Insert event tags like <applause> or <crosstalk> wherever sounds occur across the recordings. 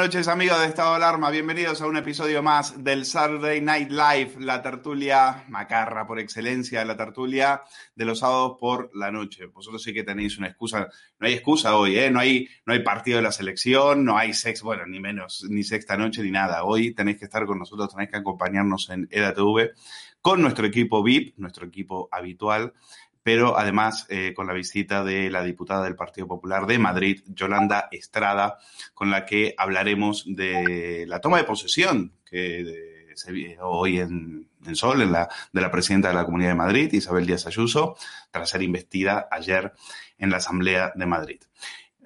Buenas noches amigos de Estado de Alarma, bienvenidos a un episodio más del Saturday Night Live, la tertulia macarra por excelencia, la tertulia de los sábados por la noche. Vosotros sí que tenéis una excusa, no hay excusa hoy, ¿eh? no, hay, no hay partido de la selección, no hay sex, bueno, ni menos, ni sexta noche ni nada. Hoy tenéis que estar con nosotros, tenéis que acompañarnos en EDATV con nuestro equipo VIP, nuestro equipo habitual, pero además eh, con la visita de la diputada del Partido Popular de Madrid, Yolanda Estrada, con la que hablaremos de la toma de posesión que se vio hoy en, en Sol, en la, de la presidenta de la Comunidad de Madrid, Isabel Díaz Ayuso, tras ser investida ayer en la Asamblea de Madrid.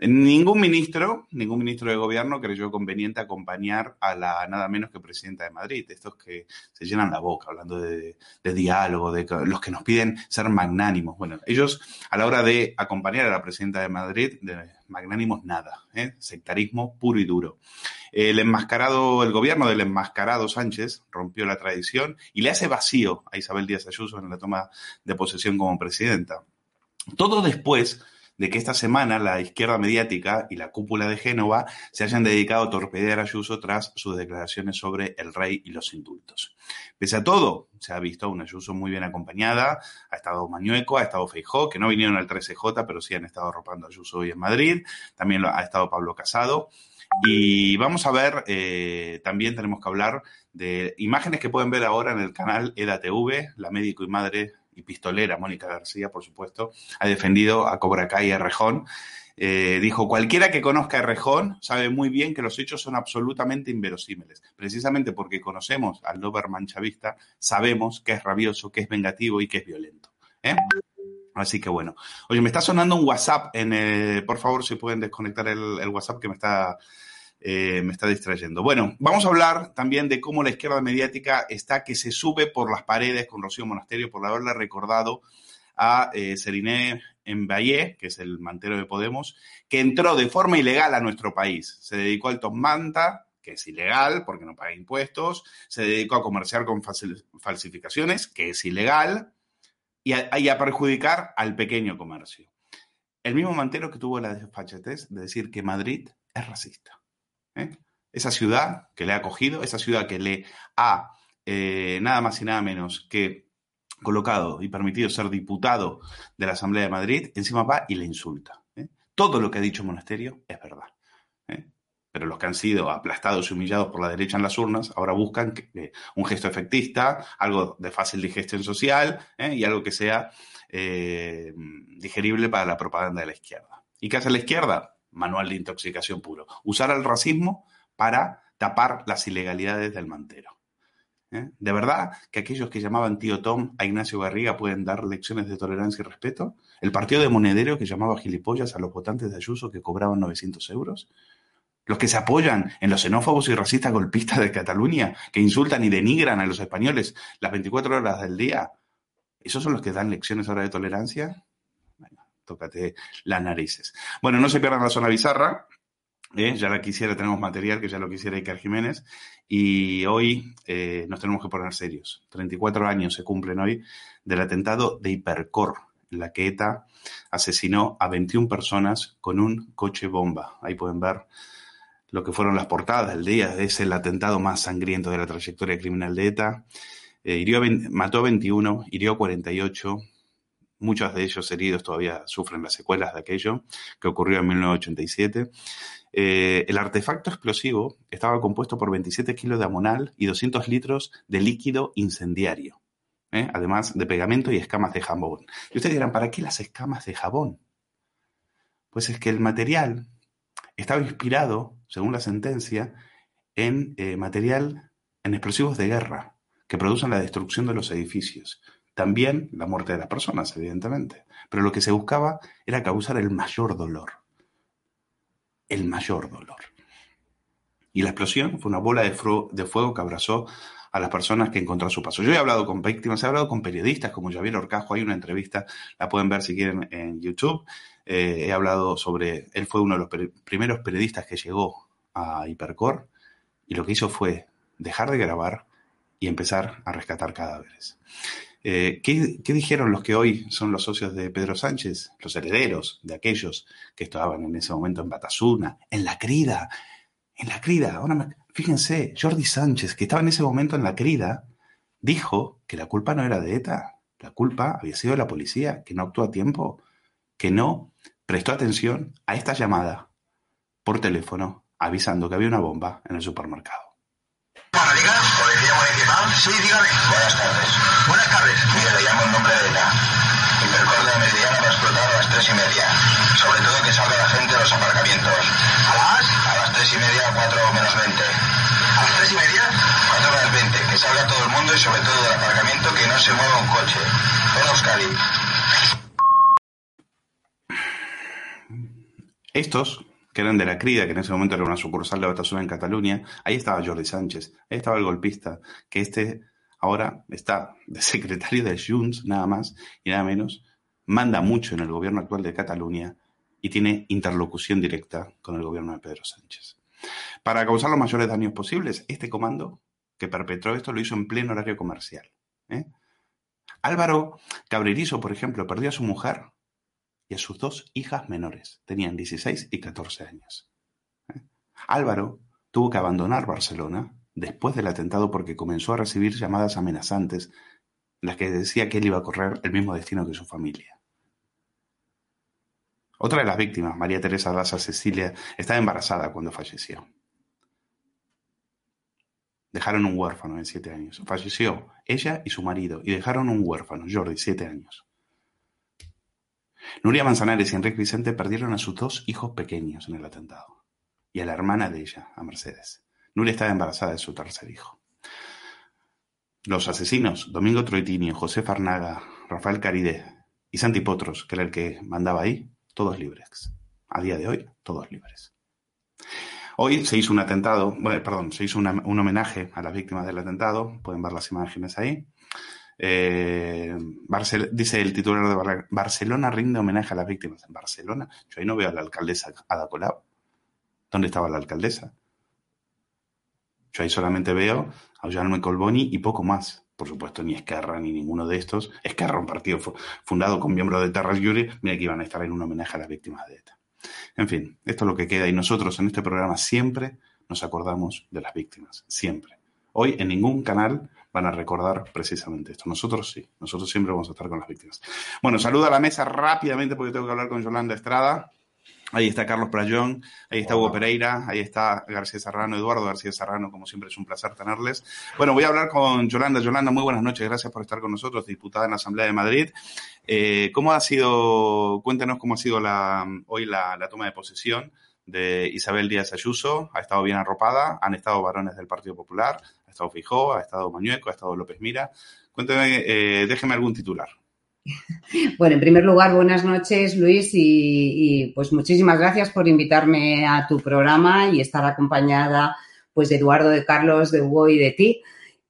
Ningún ministro, ningún ministro de gobierno creyó conveniente acompañar a la nada menos que presidenta de Madrid, estos que se llenan la boca hablando de, diálogo, de los que nos piden ser magnánimos. Bueno, ellos a la hora de acompañar a la presidenta de Madrid, de magnánimos nada, ¿eh? sectarismo puro y duro. El enmascarado, el gobierno del enmascarado Sánchez rompió la tradición y le hace vacío a Isabel Díaz Ayuso en la toma de posesión como presidenta. Todo después de que esta semana la izquierda mediática y la cúpula de Génova se hayan dedicado a torpedear a Ayuso tras sus declaraciones sobre el rey y los indultos. Pese a todo, se ha visto una Ayuso muy bien acompañada, ha estado Mañueco, ha estado Feijó, que no vinieron al 13J, pero sí han estado arropando a Ayuso hoy en Madrid, también ha estado Pablo Casado. Y vamos a ver, eh, también tenemos que hablar de imágenes que pueden ver ahora en el canal EDATV, la médico y madre y pistolera, Mónica García, por supuesto, ha defendido a Cobra Kai y a Rejón. Eh, dijo, cualquiera que conozca a Rejón sabe muy bien que los hechos son absolutamente inverosímiles. Precisamente porque conocemos al Doberman chavista, sabemos que es rabioso, que es vengativo y que es violento. ¿eh? Así que bueno. Oye, me está sonando un WhatsApp. En, por favor, si pueden desconectar el WhatsApp que me está eh, me está distrayendo. Bueno, vamos a hablar también de cómo la izquierda mediática está que se sube por las paredes con Rocío Monasterio por haberle recordado a eh, Seriné Valle, que es el mantero de Podemos, que entró de forma ilegal a nuestro país. Se dedicó al manta, que es ilegal porque no paga impuestos, se dedicó a comerciar con falsificaciones, que es ilegal, y a, perjudicar al pequeño comercio. El mismo mantero que tuvo la desfachatez de decir que Madrid es racista. ¿Eh? Esa ciudad que le ha acogido, esa ciudad que le ha eh, nada más y nada menos que colocado y permitido ser diputado de la Asamblea de Madrid, encima va y le insulta. ¿eh? Todo lo que ha dicho Monasterio es verdad. Pero los que han sido aplastados y humillados por la derecha en las urnas ahora buscan un gesto efectista, algo de fácil digestión social y algo que sea digerible para la propaganda de la izquierda. ¿Y qué hace la izquierda? Manual de intoxicación puro. Usar el racismo para tapar las ilegalidades del mantero. ¿Eh? ¿De verdad que aquellos que llamaban tío Tom a Ignacio Garriga pueden dar lecciones de tolerancia y respeto? ¿El partido de Monedero que llamaba gilipollas a los votantes de Ayuso que cobraban 900 euros? ¿Los que se apoyan en los xenófobos y racistas golpistas de Cataluña, que insultan y denigran a los españoles las 24 horas del día? ¿Esos son los que dan lecciones ahora de tolerancia? Tócate las narices. Bueno, no se pierdan la zona bizarra. ¿eh? ya la quisiera, tenemos material que ya lo quisiera Iker Jiménez. Y hoy eh, nos tenemos que poner serios. 34 años se cumplen hoy del atentado de Hipercor, en la que ETA asesinó a 21 personas con un coche bomba. Ahí pueden ver lo que fueron las portadas del día. Es el atentado más sangriento de la trayectoria criminal de ETA. Eh, mató a 21, hirió a 48, Muchos de ellos heridos todavía sufren las secuelas de aquello que ocurrió en 1987. Eh, el artefacto explosivo estaba compuesto por 27 kilos de amonal y 200 litros de líquido incendiario, ¿eh? además de pegamento y escamas de jabón. Y ustedes dirán, ¿para qué las escamas de jabón? Pues es que el material estaba inspirado, según la sentencia, en eh, material, en explosivos de guerra, que producen la destrucción de los edificios. También la muerte de las personas, evidentemente. Pero lo que se buscaba era causar el mayor dolor. El mayor dolor. Y la explosión fue una bola de, fuego que abrazó a las personas que encontró a su paso. Yo he hablado con víctimas, he hablado con periodistas como Javier Orcajo, hay una entrevista, la pueden ver si quieren en YouTube. Eh, he hablado sobre, él fue uno de los primeros periodistas que llegó a Hipercor y lo que hizo fue dejar de grabar y empezar a rescatar cadáveres. Eh, ¿qué, dijeron los que hoy son los socios de Pedro Sánchez? Los herederos de aquellos que estaban en ese momento en Batasuna, en La Crida, En la crida, ahora fíjense, Jordi Sánchez, que estaba en ese momento en la crida, dijo que la culpa no era de ETA, la culpa había sido de la policía, que no actuó a tiempo, que no prestó atención a esta llamada por teléfono avisando que había una bomba en el supermercado. Diga, policía municipal. Sí, dígame. Buenas tardes. Buenas tardes. Mire, le llamo en nombre de ETA. Hipercor de Meridiana va a explotar a las tres y media. Sobre todo que salga la gente de los aparcamientos. ¿A las? A las tres y media, cuatro menos veinte. ¿A las tres y media? Cuatro menos veinte. Que salga todo el mundo y sobre todo del aparcamiento que no se mueva un coche. Todo Euskadi. Estos, que eran de la Crida, que en ese momento era una sucursal de Batasuna en Cataluña, ahí estaba Jordi Sánchez, ahí estaba el golpista, que este ahora está de secretario de Junts, nada más y nada menos, manda mucho en el gobierno actual de Cataluña y tiene interlocución directa con el gobierno de Pedro Sánchez. Para causar los mayores daños posibles, este comando que perpetró esto lo hizo en pleno horario comercial. ¿eh? Álvaro Cabrerizo, por ejemplo, perdió a su mujer y a sus dos hijas menores. Tenían 16 y 14 años. ¿Eh? Álvaro tuvo que abandonar Barcelona después del atentado porque comenzó a recibir llamadas amenazantes en las que decía que él iba a correr el mismo destino que su familia. Otra de las víctimas, María Teresa Daza Cecilia, estaba embarazada cuando falleció. Dejaron un huérfano de siete años. Falleció ella y su marido y dejaron un huérfano, Jordi, siete años. Nuria Manzanares y Enrique Vicente perdieron a sus dos hijos pequeños en el atentado y a la hermana de ella, a Mercedes. Nuria estaba embarazada de su tercer hijo. Los asesinos, Domingo Troitinio, José Farnaga, Rafael Caride y Santi Potros, que era el que mandaba ahí, todos libres. A día de hoy, todos libres. Hoy se hizo un atentado, bueno, perdón, se hizo un homenaje a las víctimas del atentado, pueden ver las imágenes ahí. Eh, dice el titular de Barcelona rinde homenaje a las víctimas. En Barcelona, yo ahí no veo a la alcaldesa Ada Colau. ¿Dónde estaba la alcaldesa? Yo ahí solamente veo a Jaume Colboni y poco más. Por supuesto, ni Esquerra ni ninguno de estos. Esquerra, un partido fundado con miembros de Terra Yuri, mira que iban a estar en un homenaje a las víctimas de ETA. En fin, esto es lo que queda y nosotros en este programa siempre nos acordamos de las víctimas, siempre. Hoy en ningún canal van a recordar precisamente esto. Nosotros sí, nosotros siempre vamos a estar con las víctimas. Bueno, saluda a la mesa rápidamente porque tengo que hablar con Yolanda Estrada. Ahí está Carlos Playón, ahí está Hugo Pereira, ahí está García Serrano, Eduardo García Serrano, como siempre es un placer tenerles. Bueno, voy a hablar con Yolanda. Yolanda, muy buenas noches, gracias por estar con nosotros, diputada en la Asamblea de Madrid. Eh, ¿Cómo ha sido, cuéntanos cómo ha sido la, hoy la, toma de posesión de Isabel Díaz Ayuso? Ha estado bien arropada, han estado varones del Partido Popular, estado Fijó, ha estado Mañueco, ha estado López Mira. Cuénteme, eh, déjeme algún titular. <laughs> Bueno, en primer lugar, buenas noches, Luis, y, pues muchísimas gracias por invitarme a tu programa y estar acompañada pues de Eduardo, de Carlos, de Hugo y de ti.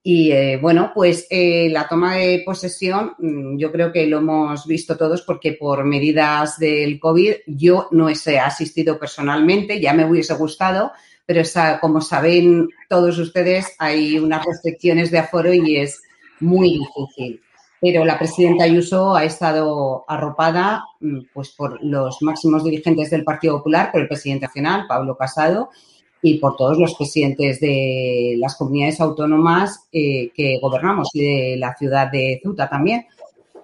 Y eh, bueno, pues eh, la toma de posesión, mm, yo creo que lo hemos visto todos porque por medidas del COVID yo no he asistido personalmente, ya me hubiese gustado, pero como saben todos ustedes, hay unas restricciones de aforo y es muy difícil pero la presidenta Ayuso ha estado arropada mm, pues, por los máximos dirigentes del Partido Popular, por el presidente nacional, Pablo Casado, y por todos los presidentes de las comunidades autónomas eh, que gobernamos y de la ciudad de Ceuta también.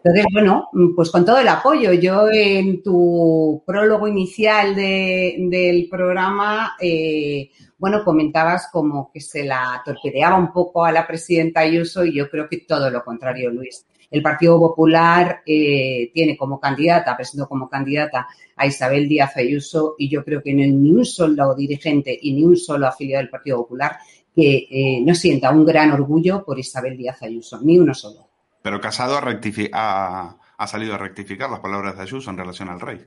Entonces, bueno, pues con todo el apoyo. Yo en tu prólogo inicial del programa, eh, bueno, comentabas como que se la torpedeaba un poco a la presidenta Ayuso y yo creo que todo lo contrario, Luis. El Partido Popular eh, tiene como candidata, presentó como candidata a Isabel Díaz Ayuso y yo creo que no hay ni un solo dirigente y ni un solo afiliado del Partido Popular que eh, no sienta un gran orgullo por Isabel Díaz Ayuso, ni uno solo. Pero Casado ha, salido a rectificar las palabras de Ayuso en relación al rey.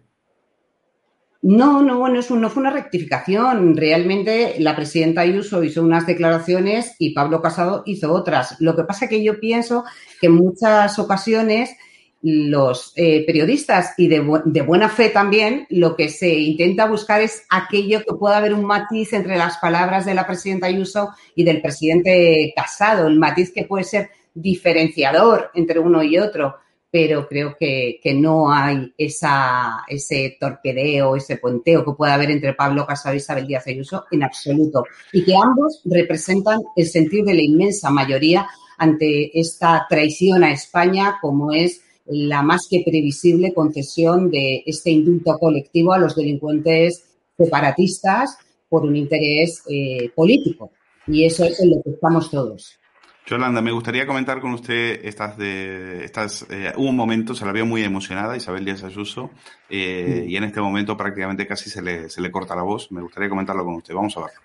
No, no, bueno, eso no fue una rectificación. Realmente la presidenta Ayuso hizo unas declaraciones y Pablo Casado hizo otras. Lo que pasa es que yo pienso que en muchas ocasiones los eh, periodistas y de, buena fe también, lo que se intenta buscar es aquello que pueda haber un matiz entre las palabras de la presidenta Ayuso y del presidente Casado, el matiz que puede ser diferenciador entre uno y otro pero creo que, no hay esa, ese torpedeo, ese puenteo que puede haber entre Pablo Casado y Isabel Díaz Ayuso en absoluto. Y que ambos representan el sentir de la inmensa mayoría ante esta traición a España, como es la más que previsible concesión de este indulto colectivo a los delincuentes separatistas por un interés eh, político. Y eso es en lo que estamos todos. Yolanda, me gustaría comentar con usted estas de estas. Eh, hubo un momento, se la vio muy emocionada Isabel Díaz Ayuso, eh, y en este momento prácticamente casi se le, se le corta la voz. Me gustaría comentarlo con usted. Vamos a verlo.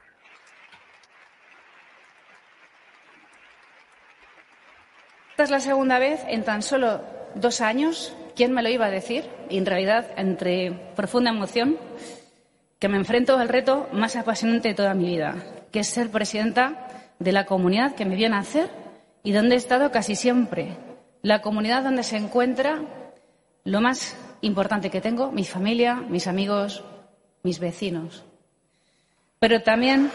Esta es la segunda vez en tan solo dos años. ¿Quién me lo iba a decir? Y en realidad, entre profunda emoción, que me enfrento al reto más apasionante de toda mi vida, que es ser presidenta de la comunidad que me vio nacer y donde he estado casi siempre. La comunidad donde se encuentra lo más importante que tengo, mi familia, mis amigos, mis vecinos. Pero también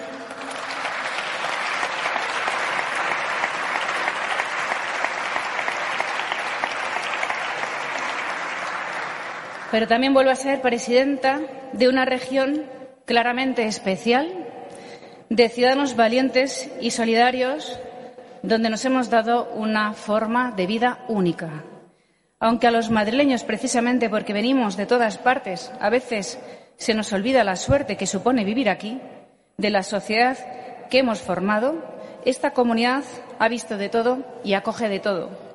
pero también vuelvo a ser presidenta de una región claramente especial de ciudadanos valientes y solidarios donde nos hemos dado una forma de vida única. Aunque a los madrileños, precisamente porque venimos de todas partes, a veces se nos olvida la suerte que supone vivir aquí, de la sociedad que hemos formado, esta comunidad ha visto de todo y acoge de todo.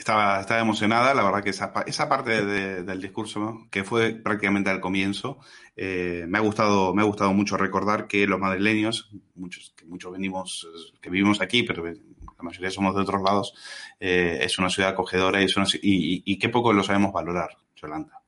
Estaba, estaba emocionada, la verdad que esa, esa parte del discurso, que fue prácticamente al comienzo, eh, me, ha gustado, me ha gustado mucho recordar que los madrileños, muchos, que muchos venimos, que vivimos aquí, pero la mayoría somos de otros lados, eh, es una ciudad acogedora y, y, y, qué poco lo sabemos valorar, Yolanda.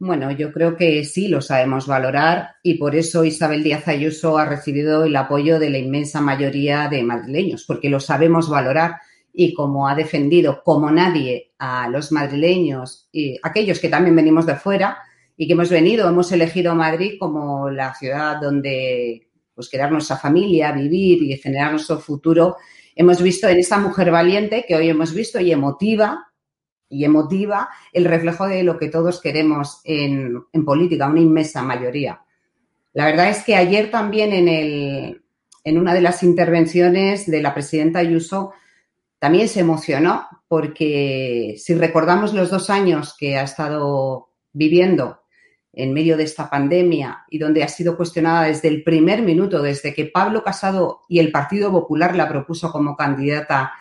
Bueno, yo creo que sí lo sabemos valorar y por eso Isabel Díaz Ayuso ha recibido el apoyo de la inmensa mayoría de madrileños, porque lo sabemos valorar y como ha defendido como nadie a los madrileños y aquellos que también venimos de fuera y que hemos venido, hemos elegido Madrid como la ciudad donde pues crear nuestra familia, vivir y generar nuestro futuro, hemos visto en esta mujer valiente que hoy hemos visto y emotiva y emotiva el reflejo de lo que todos queremos en, en política, una inmensa mayoría. La verdad es que ayer también en, el, en una de las intervenciones de la presidenta Ayuso también se emocionó porque si recordamos los dos años que ha estado viviendo en medio de esta pandemia y donde ha sido cuestionada desde el primer minuto, desde que Pablo Casado y el Partido Popular la propuso como candidata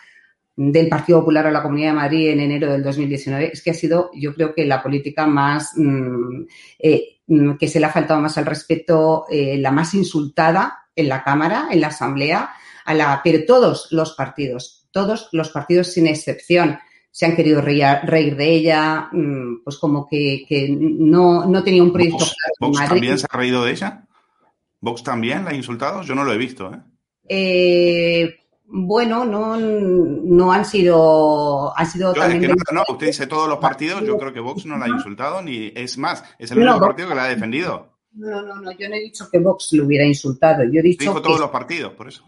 del Partido Popular a la Comunidad de Madrid en enero del 2019, es que ha sido, yo creo que la política más mm, eh, mm, que se le ha faltado más al respeto, eh, la más insultada en la Cámara, en la Asamblea, a la, pero todos los partidos, todos los partidos sin excepción se han querido reír, de ella, mm, pues como que, no, no, tenía un proyecto ¿Vox, también se ha reído de ella? ¿Vox también la ha insultado? Yo no lo he visto. ¿eh? eh bueno, no, no han sido. Han sido también no, usted dice todos los partidos, yo creo que Vox no la ha insultado, ni es más, es el único partido que la ha defendido. No, no, no, yo no he dicho que Vox lo hubiera insultado, yo he dicho. Dijo todos los partidos, por eso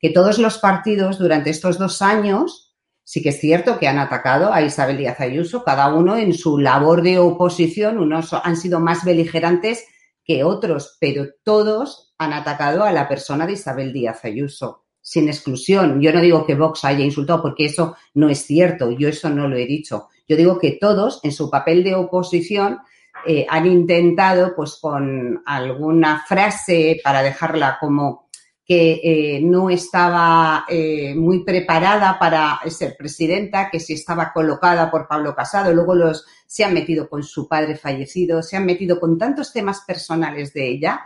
que todos los partidos durante estos dos años sí que es cierto que han atacado a Isabel Díaz Ayuso, cada uno en su labor de oposición, unos han sido más beligerantes que otros, pero todos han atacado a la persona de Isabel Díaz Ayuso, sin exclusión. Yo no digo que Vox haya insultado porque eso no es cierto, yo eso no lo he dicho. Yo digo que todos en su papel de oposición eh, han intentado, pues con alguna frase para dejarla como que eh, no estaba eh, muy preparada para ser presidenta, que si estaba colocada por Pablo Casado, luego los, se han metido con su padre fallecido, se han metido con tantos temas personales de ella,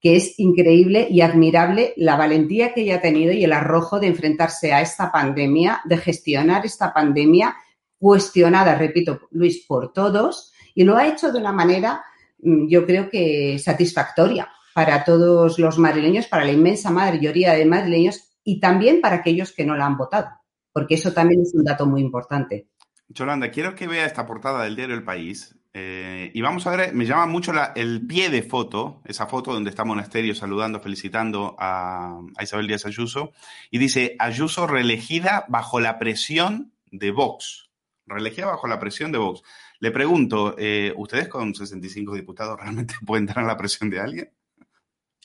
que es increíble y admirable la valentía que ella ha tenido y el arrojo de enfrentarse a esta pandemia, de gestionar esta pandemia cuestionada, repito, Luis, por todos, y lo ha hecho de una manera, mm, yo creo que satisfactoria para todos los madrileños, para la inmensa mayoría de madrileños y también para aquellos que no la han votado, porque eso también es un dato muy importante. Yolanda, quiero que vea esta portada del diario El País Eh, y vamos a ver, me llama mucho el pie de foto, esa foto donde está Monasterio saludando, felicitando a, Isabel Díaz Ayuso, y dice, Ayuso reelegida bajo la presión de Vox. Reelegida bajo la presión de Vox. Le pregunto, eh, ¿ustedes con 65 diputados realmente <laughs> pueden tener la presión de alguien?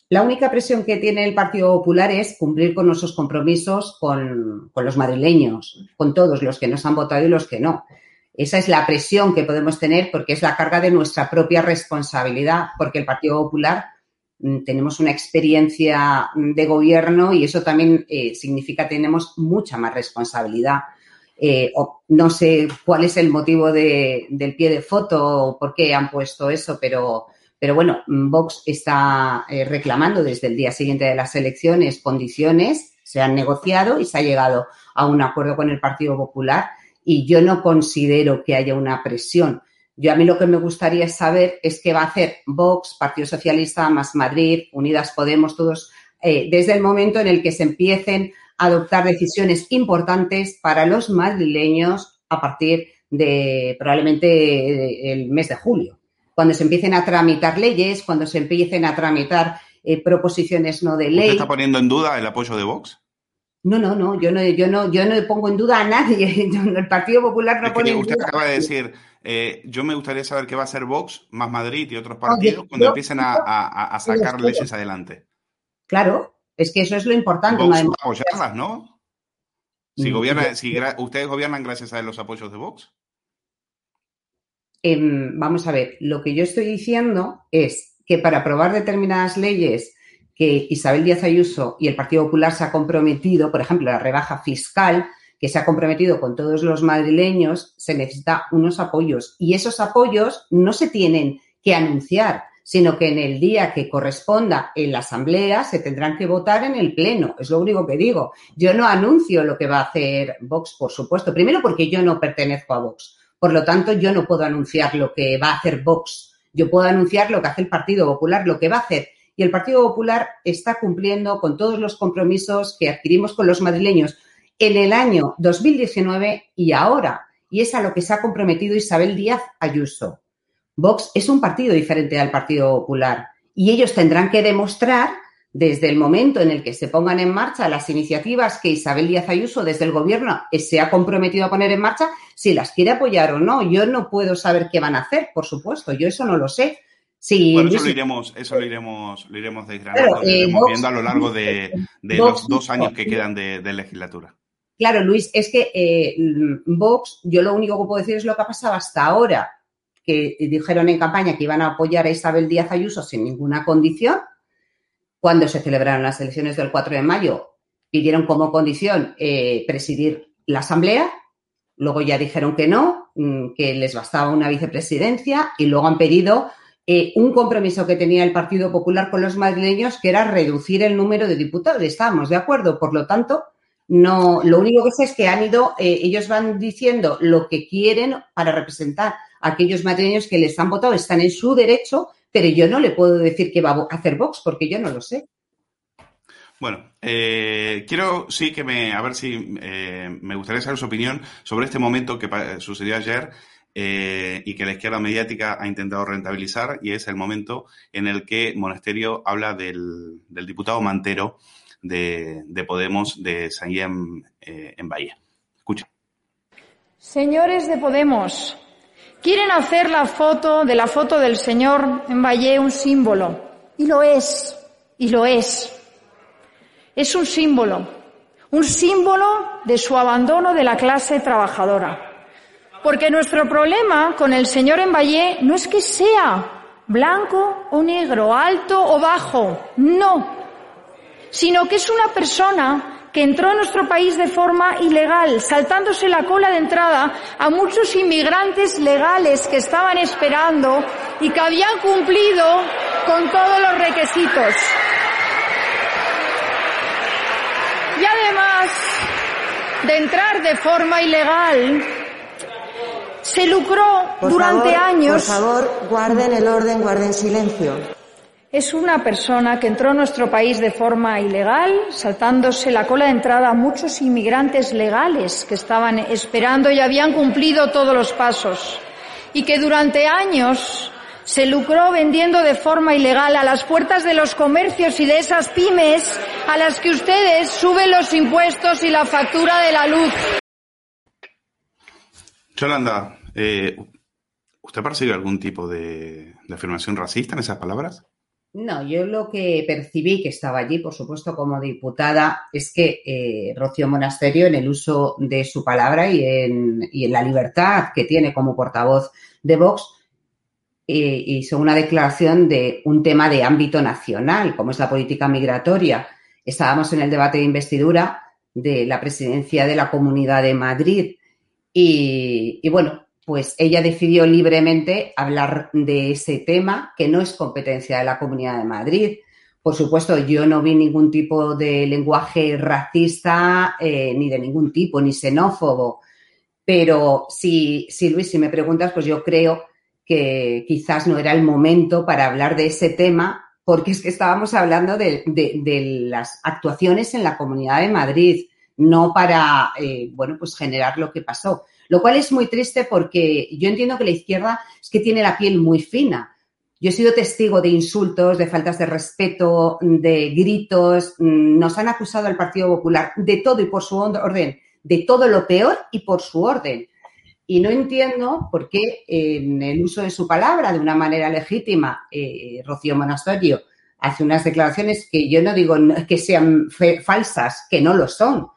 La única presión que tiene el Partido Popular es cumplir con nuestros compromisos con, los madrileños, con todos los que nos han votado y los que no. Esa es la presión que podemos tener porque es la carga de nuestra propia responsabilidad, porque el Partido Popular mm, tenemos una experiencia mm, de gobierno y eso también eh, significa que tenemos mucha más responsabilidad. Eh, no sé cuál es el motivo del pie de foto o por qué han puesto eso, pero, pero bueno, mm, Vox está eh, reclamando desde el día siguiente de las elecciones condiciones, se han negociado y se ha llegado a un acuerdo con el Partido Popular y yo no considero que haya una presión. Yo a mí lo que me gustaría saber es qué va a hacer Vox, Partido Socialista, Más Madrid, Unidas Podemos, todos, eh, desde el momento en el que se empiecen a adoptar decisiones importantes para los madrileños a partir de probablemente eh, el mes de julio, cuando se empiecen a tramitar leyes, cuando se empiecen a tramitar eh, proposiciones no de ley. ¿Usted está poniendo en duda el apoyo de Vox? No, no, no, yo no, yo no, yo no pongo en duda a nadie. <laughs> El Partido Popular no pone en usted duda. acaba de decir, eh, yo me gustaría saber qué va a hacer Vox, más Madrid y otros partidos cuando empiecen a, sacar leyes adelante. Claro, es que eso es lo importante. Vox. Si, mm, gobierna, si ustedes gobiernan gracias a los apoyos de Vox. Em, vamos a ver, lo que yo estoy diciendo es que para aprobar determinadas leyes que Isabel Díaz Ayuso y el Partido Popular se ha comprometido, por ejemplo, la rebaja fiscal, que se ha comprometido con todos los madrileños, se necesita unos apoyos. Y esos apoyos no se tienen que anunciar, sino que en el día que corresponda en la Asamblea se tendrán que votar en el Pleno. Es lo único que digo. Yo no anuncio lo que va a hacer Vox, por supuesto. Primero porque yo no pertenezco a Vox. Por lo tanto, yo no puedo anunciar lo que va a hacer Vox. Yo puedo anunciar lo que hace el Partido Popular, lo que va a hacer y el Partido Popular está cumpliendo con todos los compromisos que adquirimos con los madrileños en el año 2019 y ahora. Y es a lo que se ha comprometido Isabel Díaz Ayuso. Vox es un partido diferente al Partido Popular y ellos tendrán que demostrar desde el momento en el que se pongan en marcha las iniciativas que Isabel Díaz Ayuso desde el gobierno se ha comprometido a poner en marcha, si las quiere apoyar o no. Yo no puedo saber qué van a hacer, por supuesto, yo eso no lo sé. Sí, bueno, eso lo iremos, eso lo iremos, lo iremos desgranando, lo iremos eh, viendo a lo largo de, <laughs> los dos años que quedan de, legislatura. Claro, Luis, es que eh, Vox, yo lo único que puedo decir es lo que ha pasado hasta ahora, que dijeron en campaña que iban a apoyar a Isabel Díaz Ayuso sin ninguna condición. Cuando se celebraron las elecciones del 4 de mayo, pidieron como condición eh, presidir la Asamblea, luego ya dijeron que no, mm, que les bastaba una vicepresidencia y luego han pedido eh, un compromiso que tenía el Partido Popular con los madrileños, que era reducir el número de diputados. Estábamos de acuerdo, por lo tanto, no, lo único que sé es que han ido, eh, ellos van diciendo lo que quieren para representar a aquellos madrileños que les han votado, están en su derecho, pero yo no le puedo decir que va a hacer Vox porque yo no lo sé. Bueno, eh, quiero sí que me, a ver si me gustaría saber su opinión sobre este momento que sucedió ayer eh, y que la izquierda mediática ha intentado rentabilizar y es el momento en el que Monasterio habla del, diputado Mantero de, Podemos de San eh, en Bahía. Escucha. Señores de Podemos, quieren hacer la foto de la foto del señor en Valle un símbolo. Y lo es, y lo es. Es un símbolo, un símbolo de su abandono de la clase trabajadora. Porque nuestro problema con el señor Valle no es que sea blanco o negro, alto o bajo, no, sino que es una persona que entró a nuestro país de forma ilegal, saltándose la cola de entrada a muchos inmigrantes legales que estaban esperando y que habían cumplido con todos los requisitos. Y además de entrar de forma ilegal, se lucró durante años. Por favor, guarden el orden, guarden silencio. Es una persona que entró a nuestro país de forma ilegal, saltándose la cola de entrada a muchos inmigrantes legales que estaban esperando y habían cumplido todos los pasos. y que durante años se lucró vendiendo de forma ilegal a las puertas de los comercios y de esas pymes a las que ustedes suben los impuestos y la factura de la luz. Yolanda, eh, ¿usted percibe algún tipo de, de afirmación racista en esas palabras? No, yo lo que percibí que estaba allí, por supuesto, como diputada, es que eh, Rocío Monasterio, en el uso de su palabra y en, la libertad que tiene como portavoz de Vox, eh, hizo una declaración de un tema de ámbito nacional, como es la política migratoria. Estábamos en el debate de investidura de la presidencia de la Comunidad de Madrid y bueno, pues ella decidió libremente hablar de ese tema que no es competencia de la Comunidad de Madrid. Por supuesto, yo no vi ningún tipo de lenguaje racista, eh, ni de ningún tipo, ni xenófobo. Pero si, si, Luis, si me preguntas, pues yo creo que quizás no era el momento para hablar de ese tema, porque es que estábamos hablando de, de, las actuaciones en la Comunidad de Madrid, no para, eh, bueno, pues generar lo que pasó. Lo cual es muy triste porque yo entiendo que la izquierda es que tiene la piel muy fina. Yo he sido testigo de insultos, de faltas de respeto, de gritos. Nos han acusado al Partido Popular de todo y por su orden, de todo lo peor y por su orden. Y no entiendo por qué en el uso de su palabra, de una manera legítima, eh, Rocío Monasterio hace unas declaraciones que yo no digo que sean falsas, que no lo son,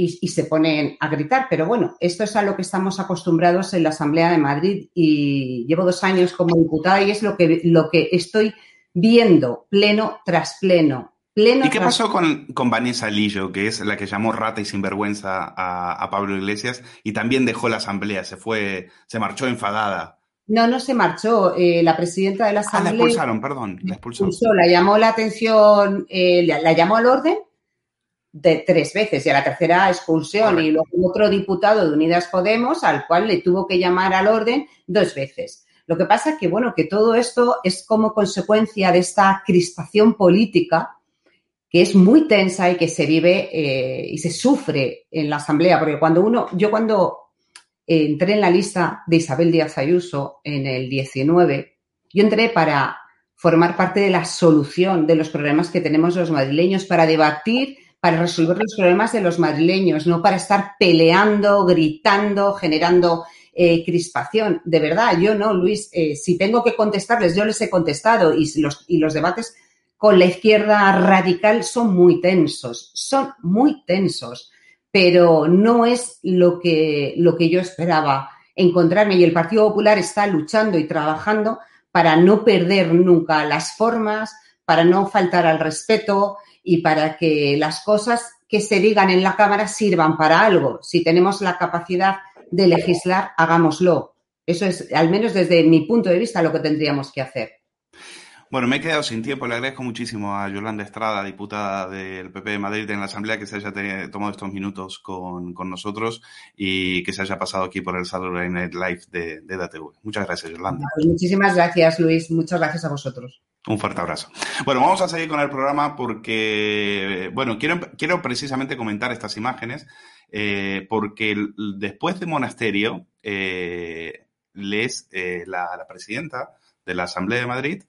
y, y, se ponen a gritar. Pero bueno, esto es a lo que estamos acostumbrados en la Asamblea de Madrid y llevo dos años como diputada y es lo que, lo que estoy viendo pleno tras pleno. Pleno ¿Y qué tras... pasó con, con, Vanessa Lillo, que es la que llamó rata y sinvergüenza a, a Pablo Iglesias y también dejó la Asamblea, se fue, se marchó enfadada? No, no se marchó. Eh, la presidenta de la Asamblea. Ah, la expulsaron, perdón. La expulsaron. Expulsó, la llamó la atención, eh, la, la, llamó al orden de tres veces y a la tercera expulsión Correcto. y luego otro diputado de Unidas Podemos al cual le tuvo que llamar al orden dos veces. Lo que pasa que, bueno, que todo esto es como consecuencia de esta crispación política que es muy tensa y que se vive eh, y se sufre en la Asamblea, porque cuando uno, yo cuando entré en la lista de Isabel Díaz Ayuso en el 19, yo entré para formar parte de la solución de los problemas que tenemos los madrileños, para debatir para resolver los problemas de los madrileños, no para estar peleando, gritando, generando eh, crispación. De verdad, yo no, Luis, eh, si tengo que contestarles, yo les he contestado y los, y los debates con la izquierda radical son muy tensos, son muy tensos, pero no es lo que, lo que yo esperaba encontrarme y el Partido Popular está luchando y trabajando para no perder nunca las formas, para no faltar al respeto, y para que las cosas que se digan en la Cámara sirvan para algo. Si tenemos la capacidad de legislar, hagámoslo. Eso es, al menos desde mi punto de vista, lo que tendríamos que hacer. Bueno, me he quedado sin tiempo. Le agradezco muchísimo a Yolanda Estrada, diputada del PP de Madrid en la Asamblea, que se haya tomado estos minutos con, con, nosotros y que se haya pasado aquí por el Saturday Night Live de, de DATV. Muchas gracias, Yolanda. Pues muchísimas gracias, Luis. Muchas gracias a vosotros. Un fuerte abrazo. Bueno, vamos a seguir con el programa porque, bueno, quiero, quiero precisamente comentar estas imágenes eh, porque después de Monasterio, eh, les, eh, la, la presidenta de la Asamblea de Madrid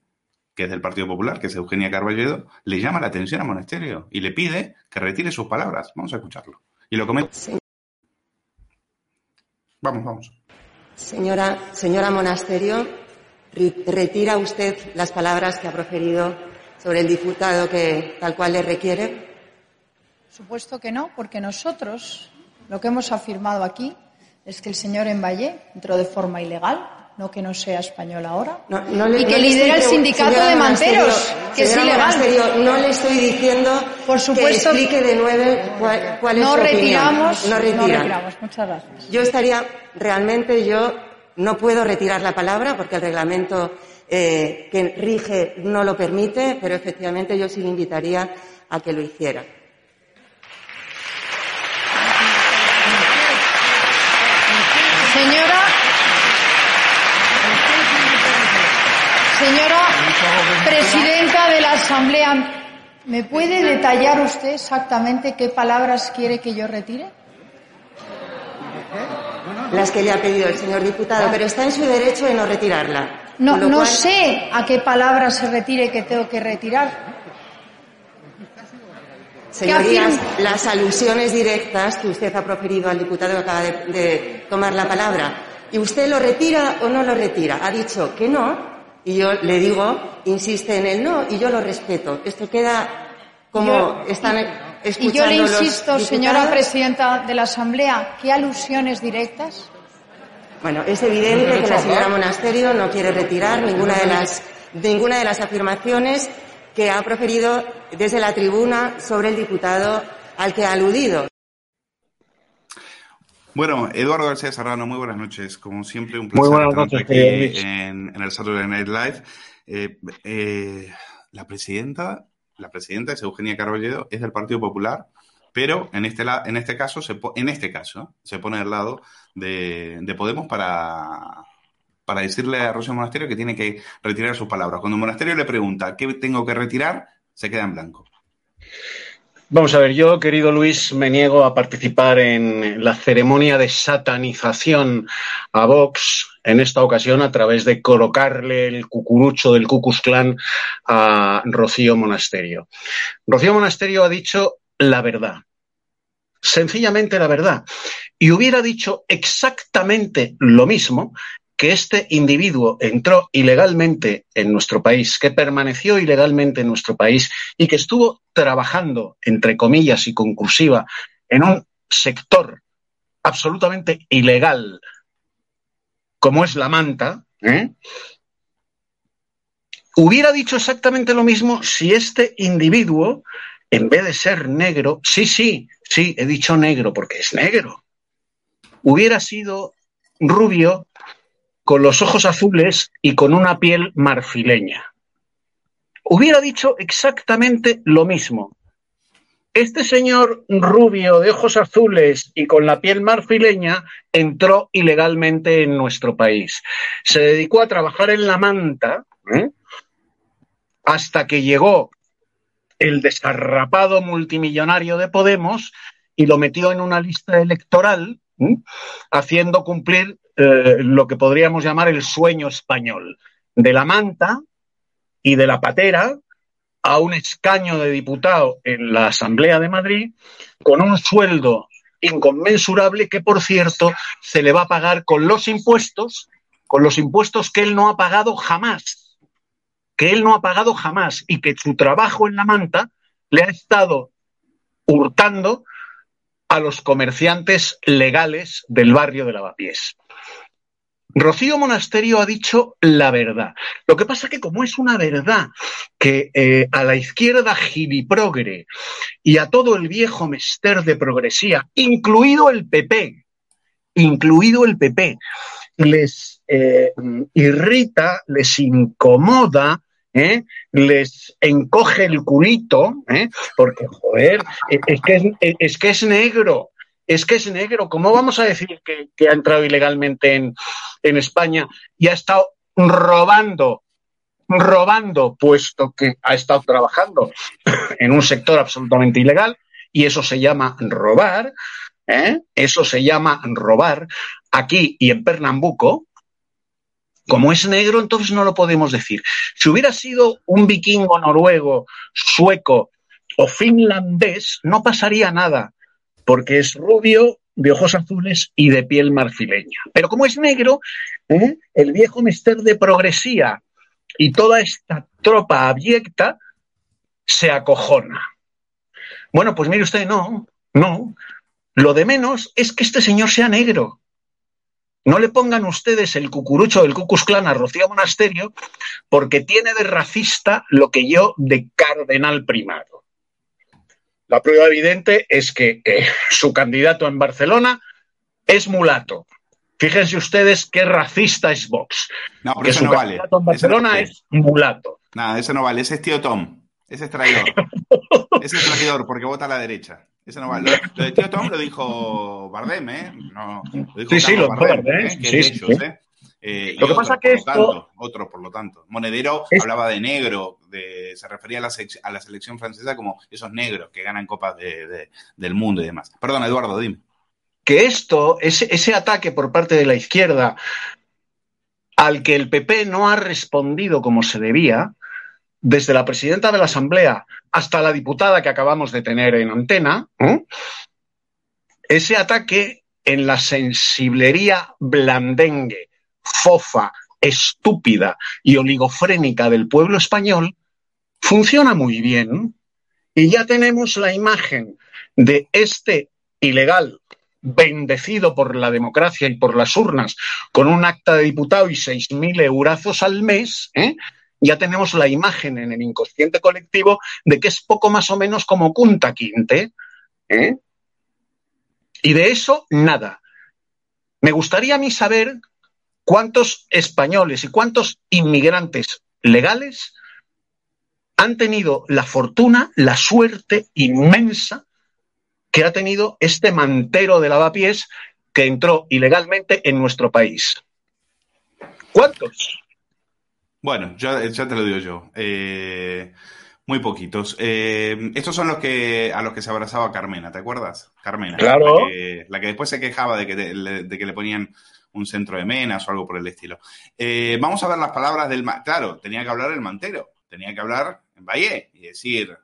que es del Partido Popular, que es Eugenia Carballedo, le llama la atención a Monasterio y le pide que retire sus palabras. Vamos a escucharlo. Y lo comenta. Sí. Vamos, vamos. Señora, señora Monasterio, ¿retira usted las palabras que ha proferido sobre el diputado que tal cual le requiere? Supuesto que no, porque nosotros lo que hemos afirmado aquí es que el señor Envalle entró de forma ilegal, no que no sea español ahora, no, no le, y que lidera el sindicato de manteros, que es ilegal. No le estoy diciendo Por supuesto, que explique de nuevo cuál, cuál es no su retiramos, opinión. No retira. No retiramos. Muchas gracias. Yo estaría, realmente yo no puedo retirar la palabra porque el reglamento eh, que rige no lo permite, pero efectivamente yo sí le invitaría a que lo hiciera. Señora, señora presidenta de la Asamblea, ¿me puede detallar usted exactamente qué palabras quiere que yo retire? Las que le ha pedido el señor diputado, pero está en su derecho de no retirarla. No, no cual- sé a qué palabra se retire que tengo que retirar. Señorías, las alusiones directas que usted ha proferido al diputado que acaba de, de tomar la palabra, ¿y usted lo retira o no lo retira? Ha dicho que no, y yo le digo, insiste en el no, y yo lo respeto. Esto queda como Yo- están Y yo le insisto, señora presidenta de la Asamblea, ¿qué alusiones directas? Bueno, es evidente que la señora Monasterio no quiere retirar ninguna de las, ninguna de las afirmaciones que ha proferido desde la tribuna sobre el diputado al que ha aludido. Bueno, Eduardo García Serrano, muy buenas noches. Como siempre, un Muy placer noches, aquí en, en el Saturday Night Live. Eh, eh, la presidenta, la presidenta es Eugenia Carballedo, es del Partido Popular, pero en este, en este caso, se, en este caso, se pone al lado de, de Podemos para, para decirle a Rocío Monasterio que tiene que retirar sus palabras. Cuando Monasterio le pregunta qué tengo que retirar, se queda en blanco. Vamos a ver, yo, querido Luis, me niego a participar en la ceremonia de satanización a Vox en esta ocasión a través de colocarle el cucurucho del Ku Klux Klan a Rocío Monasterio. Rocío Monasterio ha dicho la verdad, sencillamente la verdad, y hubiera dicho exactamente lo mismo que este individuo entró ilegalmente en nuestro país, que permaneció ilegalmente en nuestro país y que estuvo trabajando, entre comillas y concursiva, en un sector absolutamente ilegal, como es la manta, ¿eh? hubiera dicho exactamente lo mismo si este individuo, en vez de ser negro, sí, sí, sí, he dicho negro porque es negro, hubiera sido rubio, con los ojos azules y con una piel marfileña. Hubiera dicho exactamente lo mismo. Este señor rubio de ojos azules y con la piel marfileña entró ilegalmente en nuestro país. Se dedicó a trabajar en la manta ¿eh? hasta que llegó el desarrapado multimillonario de Podemos y lo metió en una lista electoral, ¿eh? haciendo cumplir eh, lo que podríamos llamar el sueño español, de la manta y de la patera a un escaño de diputado en la Asamblea de Madrid con un sueldo inconmensurable que, por cierto, se le va a pagar con los impuestos, con los impuestos que él no ha pagado jamás, que él no ha pagado jamás y que su trabajo en la manta le ha estado hurtando a los comerciantes legales del barrio de Lavapiés. Rocío Monasterio ha dicho la verdad. Lo que pasa que como es una verdad que eh, a la izquierda giliprogre y a todo el viejo mester de progresía, incluido el PP, incluido el PP, les eh, irrita, les incomoda, ¿eh? les encoge el culito, porque, joder, es es, es que es negro, es que es negro. ¿Cómo vamos a decir que, ha entrado ilegalmente en, en, España y ha estado robando, robando, puesto que ha estado trabajando en un sector absolutamente ilegal? Y eso se llama robar, ¿eh? eso se llama robar aquí y en Pernambuco. Como es negro, entonces no lo podemos decir. Si hubiera sido un vikingo noruego, sueco o finlandés, no pasaría nada porque es rubio, de ojos azules y de piel marfileña. Pero como es negro, ¿eh? el viejo mister de progresía y toda esta tropa abyecta se acojona. Bueno, pues mire usted, no, no. Lo de menos es que este señor sea negro. No le pongan ustedes el cucurucho del Cucus Clan a Rocío Monasterio porque tiene de racista lo que yo de cardenal primado. La prueba evidente es que eh, <laughs> su candidato en Barcelona es mulato. Fíjense ustedes qué racista es Vox. No, pero que eso su no vale. candidato en Barcelona no es mulato. Nada, eso no vale. Ese es tío Tom. Ese es traidor. <laughs> Ese es traidor porque vota a la derecha. Eso no vale. Lo, de tío Tom lo dijo Bardem, ¿eh? No, lo dijo Sí, sí, lo dijo Bardem, ¿eh? Sí, sí, de ellos, sí. ¿eh? Eh, Lo que otro, pasa que esto- tanto, otro, por lo tanto. Monedero Es- hablaba de negro, se refería a la, a la selección francesa como esos negros que ganan copas de- de- del mundo y demás. Perdón, Eduardo, dime. que esto, ese, ese ataque por parte de la izquierda al que el PP no ha respondido como se debía, desde la presidenta de la Asamblea hasta la diputada que acabamos de tener en antena, ¿eh? ese ataque en la sensiblería blandengue, fofa, estúpida y oligofrénica del pueblo español funciona muy bien. Y ya tenemos la imagen de este ilegal bendecido por la democracia y por las urnas, con un acta de diputado y 6.000 eurazos al mes, ¿eh? ya tenemos la imagen en el inconsciente colectivo de que es poco más o menos como Kunta Quinte. ¿eh? Y de eso, nada. Me gustaría a mí saber cuántos españoles y cuántos inmigrantes legales han tenido la fortuna, la suerte inmensa que ha tenido este mantero de lavapiés que entró ilegalmente en nuestro país. ¿Cuántos? Bueno, ya, te lo digo yo. Eh, muy poquitos. Eh, estos son los que a los que se abrazaba Carmena, ¿te acuerdas? Carmena. Claro. La que, después se quejaba de que, de que, le ponían un centro de menas o algo por el estilo. Eh, vamos a ver las palabras del... Claro, tenía que hablar el mantero, tenía que hablar en Valle y decir,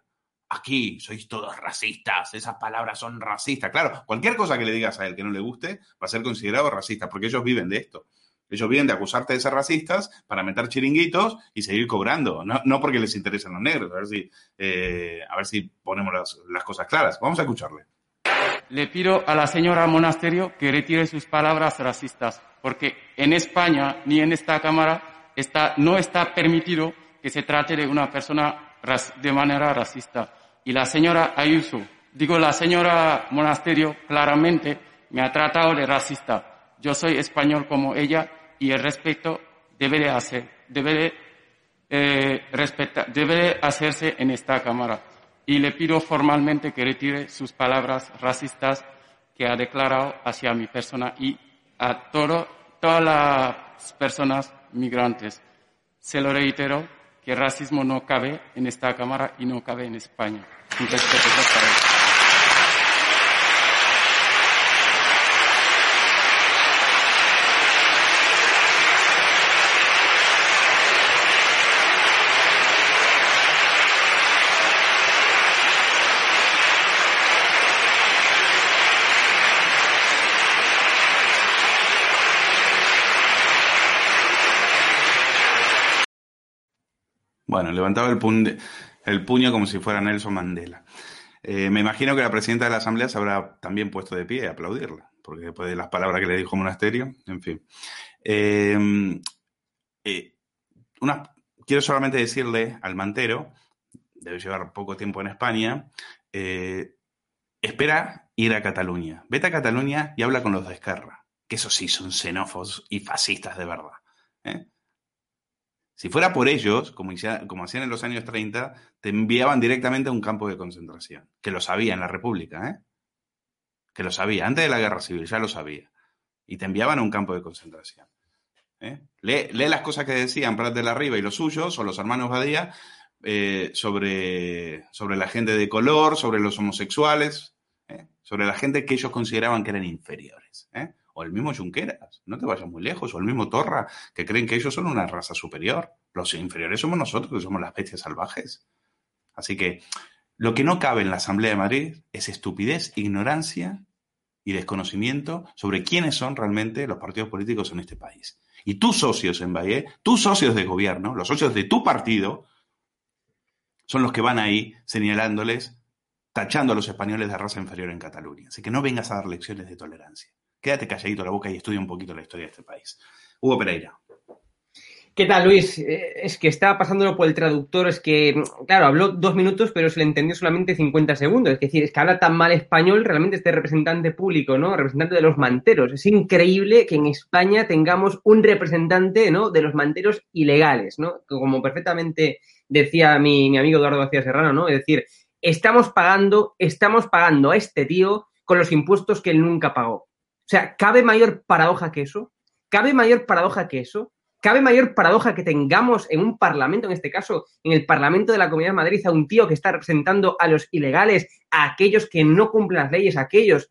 aquí sois todos racistas, esas palabras son racistas. Claro, cualquier cosa que le digas a él que no le guste va a ser considerado racista, porque ellos viven de esto. Ellos viven de acusarte de ser racistas para meter chiringuitos y seguir cobrando, no, porque les interesen los negros. A ver si, eh, a ver si ponemos las, las cosas claras. Vamos a escucharle. Le pido a la señora Monasterio que retire sus palabras racistas, porque en España ni en esta Cámara está, no está permitido que se trate de una persona de manera racista. Y la señora Ayuso, digo la señora Monasterio, claramente me ha tratado de racista. Yo soy español como ella y el respeto debe de hacer, debe de, eh, debe hacerse en esta Cámara. Y le pido formalmente que retire sus palabras racistas que ha declarado hacia mi persona y a todo, todas las personas migrantes. Se lo reitero que racismo no cabe en esta Cámara y no cabe en España. Bueno, levantaba el, el puño como si fuera Nelson Mandela. Eh, me imagino que la presidenta de la Asamblea se habrá también puesto de pie a aplaudirla, porque después de las palabras que le dijo Monasterio, en fin. Em, eh, quiero solamente decirle al mantero, debe llevar poco tiempo en España, eh, espera ir a Cataluña. Vete a Cataluña y habla con los de Esquerra, que esos sí son xenófobos y fascistas de verdad. Si fuera por ellos, como, hacían en los años 30, te enviaban directamente a un campo de concentración, que lo sabía en la República, ¿eh? Que lo sabía, antes de la guerra civil, ya lo sabía. Y te enviaban a un campo de concentración. ¿eh? Lee, las cosas que decían Prat de la Riva y los suyos, o los hermanos Badía, eh, sobre, sobre la gente de color, sobre los homosexuales, ¿eh? sobre la gente que ellos consideraban que eran inferiores. ¿eh? O el mismo Junqueras, no te vayas muy lejos, o el mismo Torra, que creen que ellos son una raza superior. Los inferiores somos nosotros, que somos las bestias salvajes. Así que lo que no cabe en la Asamblea de Madrid es estupidez, ignorancia y desconocimiento sobre quiénes son realmente los partidos políticos en este país. Y tus socios en Valle, tus socios de gobierno, los socios de tu partido, son los que van ahí señalándoles, tachando a los españoles de raza inferior en Cataluña. Así que no vengas a dar lecciones de tolerancia. Quédate calladito la boca y estudia un poquito la historia de este país. Hugo Pereira. ¿Qué tal, Luis? Eh, es que estaba pasándolo por el traductor, es que, claro, habló dos minutos, pero se le entendió solamente 50 segundos. Es decir, es que habla tan mal español realmente este representante público, ¿no? Representante de los manteros. Es increíble que en España tengamos un representante, ¿no? De los manteros ilegales, ¿no? Como perfectamente decía mi, mi amigo Eduardo García Serrano, ¿no? Es decir, estamos pagando, estamos pagando a este tío con los impuestos que él nunca pagó. O sea, ¿cabe mayor paradoja que eso? ¿Cabe mayor paradoja que eso? ¿Cabe mayor paradoja que tengamos en un parlamento, en este caso, en el Parlamento de la Comunidad de Madrid, a un tío que está representando a los ilegales, a aquellos que no cumplen las leyes, a aquellos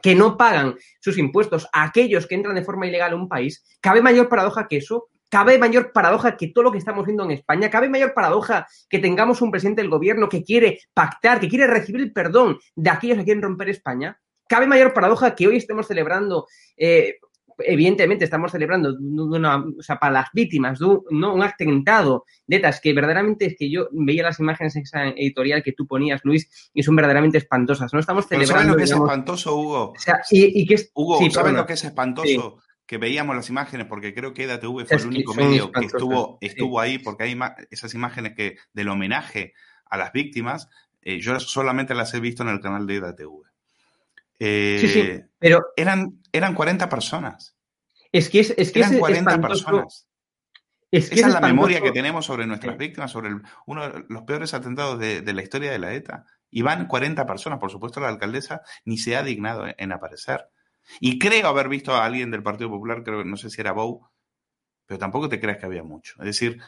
que no pagan sus impuestos a aquellos que entran de forma ilegal a un país, cabe mayor paradoja que eso. Cabe mayor paradoja que todo lo que estamos viendo en España. Cabe mayor paradoja que tengamos un presidente del gobierno que quiere pactar, que quiere recibir el perdón de aquellos que quieren romper España. Cabe mayor paradoja que hoy estemos celebrando eh, evidentemente estamos celebrando una, o sea, para las víctimas de un, ¿no? un atentado de estas que verdaderamente es que yo veía las imágenes en esa editorial que tú ponías, Luis, y son verdaderamente espantosas. No estamos celebrando. ¿Sabes lo que digamos, es espantoso, Hugo? O sea, y, y que es, Hugo, sí, ¿sabes perdona. lo que es espantoso? Sí. Que veíamos las imágenes, porque creo que EDATV fue Es el único medio que estuvo, sí. estuvo ahí, porque hay esas imágenes que del homenaje a las víctimas, eh, yo solamente las he visto en el canal de EDATV. Eh, Sí, sí, pero eran, eran 40 personas. es que es, es que Eran es 40 espantoso. personas. Es que Esa es la memoria que tenemos sobre nuestras Sí. víctimas, sobre el- uno de los peores atentados de, de la historia de la ETA. Y van 40 personas, por supuesto la alcaldesa ni se ha dignado en, en aparecer. Y creo haber visto a alguien del Partido Popular, creo, no sé si era Bou, pero tampoco te creas que había mucho. Es decir,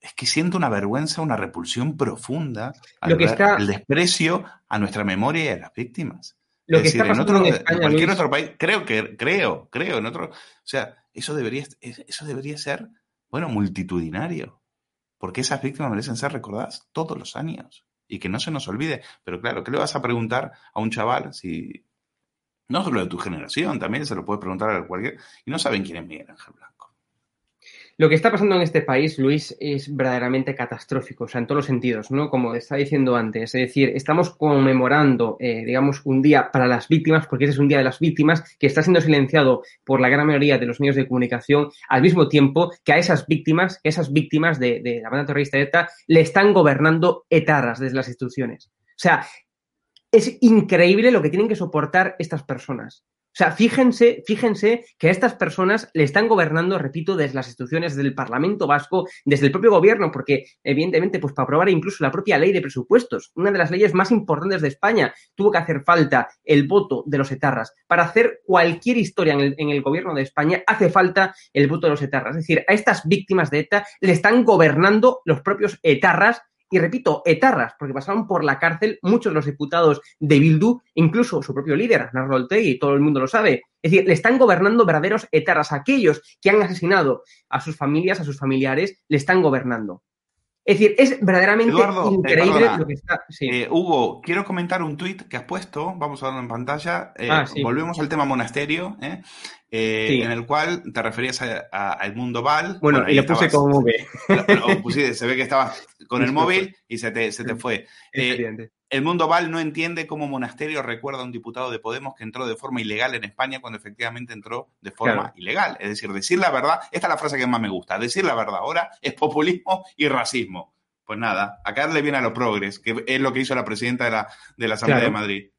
es que siento una vergüenza, una repulsión profunda al Lo que ver está- el desprecio a nuestra memoria y a las víctimas. Lo Es que decir, está en, otro, en en España, cualquier Luis, otro país, creo que, creo, creo, en otro, o sea, eso debería, eso debería ser, bueno, multitudinario, porque esas víctimas merecen ser recordadas todos los años y que no se nos olvide. Pero claro, ¿qué le vas a preguntar a un chaval si, no solo de tu generación, también se lo puedes preguntar a cualquier, y no saben quién es Miguel Ángel Blanco? Lo que está pasando en este país, Luis, es verdaderamente catastrófico, o sea, en todos los sentidos, ¿no? Como estaba diciendo antes, es decir, estamos conmemorando, eh, digamos, un día para las víctimas, porque ese es un día de las víctimas que está siendo silenciado por la gran mayoría de los medios de comunicación, al mismo tiempo que a esas víctimas, que esas víctimas de, de la banda terrorista ETA, le están gobernando etarras desde las instituciones. O sea, es increíble lo que tienen que soportar estas personas. O sea, fíjense, fíjense que a estas personas le están gobernando, repito, desde las instituciones, desde el Parlamento Vasco, desde el propio gobierno, porque evidentemente, pues para aprobar incluso la propia ley de presupuestos, una de las leyes más importantes de España, tuvo que hacer falta el voto de los etarras. Para hacer cualquier historia en el, en el gobierno de España, hace falta el voto de los etarras. Es decir, a estas víctimas de ETA le están gobernando los propios etarras y repito, etarras, porque pasaron por la cárcel muchos de los diputados de Bildu, incluso su propio líder, Narro Ortegui, todo el mundo lo sabe. Es decir, le están gobernando verdaderos etarras. Aquellos que han asesinado a sus familias, a sus familiares, le están gobernando. Es decir, es verdaderamente Eduardo, increíble perdona. lo que está. Sí. Eh, Hugo, quiero comentar un tuit que has puesto, vamos a verlo en pantalla. Eh, Ah, sí. Volvemos al tema monasterio, ¿eh? Eh, Sí. en el cual te referías a, a Edmundo Val. bueno, ahí y lo puse estabas- como lo- <laughs> pusiste, se ve que estabas con el móvil y se te, se te fue. Eh, el mundo Val no entiende cómo Monasterio recuerda a un diputado de Podemos que entró de forma ilegal en España cuando efectivamente entró de forma Claro. ilegal. Es decir, decir la verdad, esta es la frase que más me gusta, decir la verdad ahora es populismo y racismo. Pues nada, acá le viene a los progres, que es lo que hizo la presidenta de la, de la Asamblea Claro. de Madrid.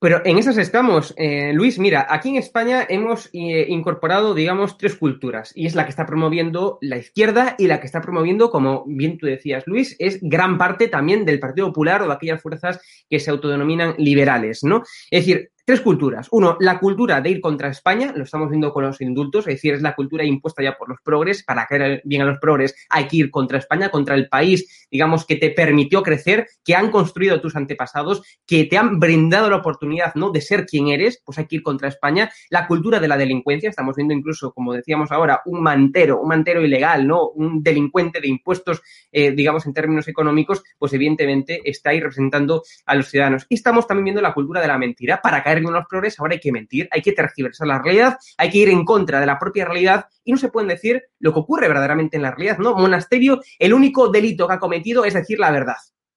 Pero en esas estamos. Eh, Luis, mira, aquí en España hemos eh, incorporado, digamos, tres culturas. Y es la que está promoviendo la izquierda y la que está promoviendo, como bien tú decías, Luis, es gran parte también del Partido Popular o de aquellas fuerzas que se autodenominan liberales, ¿no? Es decir, tres culturas. Uno, la cultura de ir contra España, lo estamos viendo con los indultos, es decir, es la cultura impuesta ya por los progres. Para caer bien a los progres hay que ir contra España, contra el país, digamos, que te permitió crecer, que han construido tus antepasados, que te han brindado la oportunidad, ¿no?, de ser quien eres, pues hay que ir contra España. La cultura de la delincuencia, estamos viendo incluso, como decíamos ahora, un mantero, un mantero ilegal, ¿no?, un delincuente de impuestos, eh, digamos, en términos económicos, pues evidentemente está ahí representando a los ciudadanos. Y estamos también viendo la cultura de la mentira. Para caer bien a los progres ahora hay que mentir, hay que tergiversar la realidad, hay que ir en contra de la propia realidad y no se pueden decir lo que ocurre verdaderamente en la realidad, ¿no? Monasterio, el único delito que ha cometido es decir la verdad.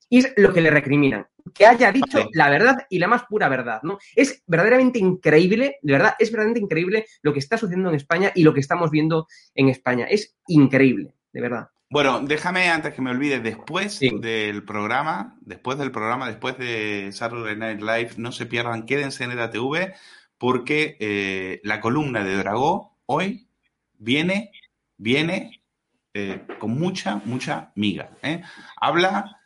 Y es lo que le recriminan, que haya dicho Vale. la verdad y la más pura verdad, ¿no? Es verdaderamente increíble, de verdad, es verdaderamente increíble lo que está sucediendo en España y lo que estamos viendo en España. Es increíble, de verdad. Bueno, déjame antes que me olvide, después Sí. del programa, después del programa, después de Saturday Night Live, no se pierdan, quédense en EDATV, porque eh, la columna de Dragó hoy viene, viene eh, con mucha, mucha miga. ¿eh? Habla,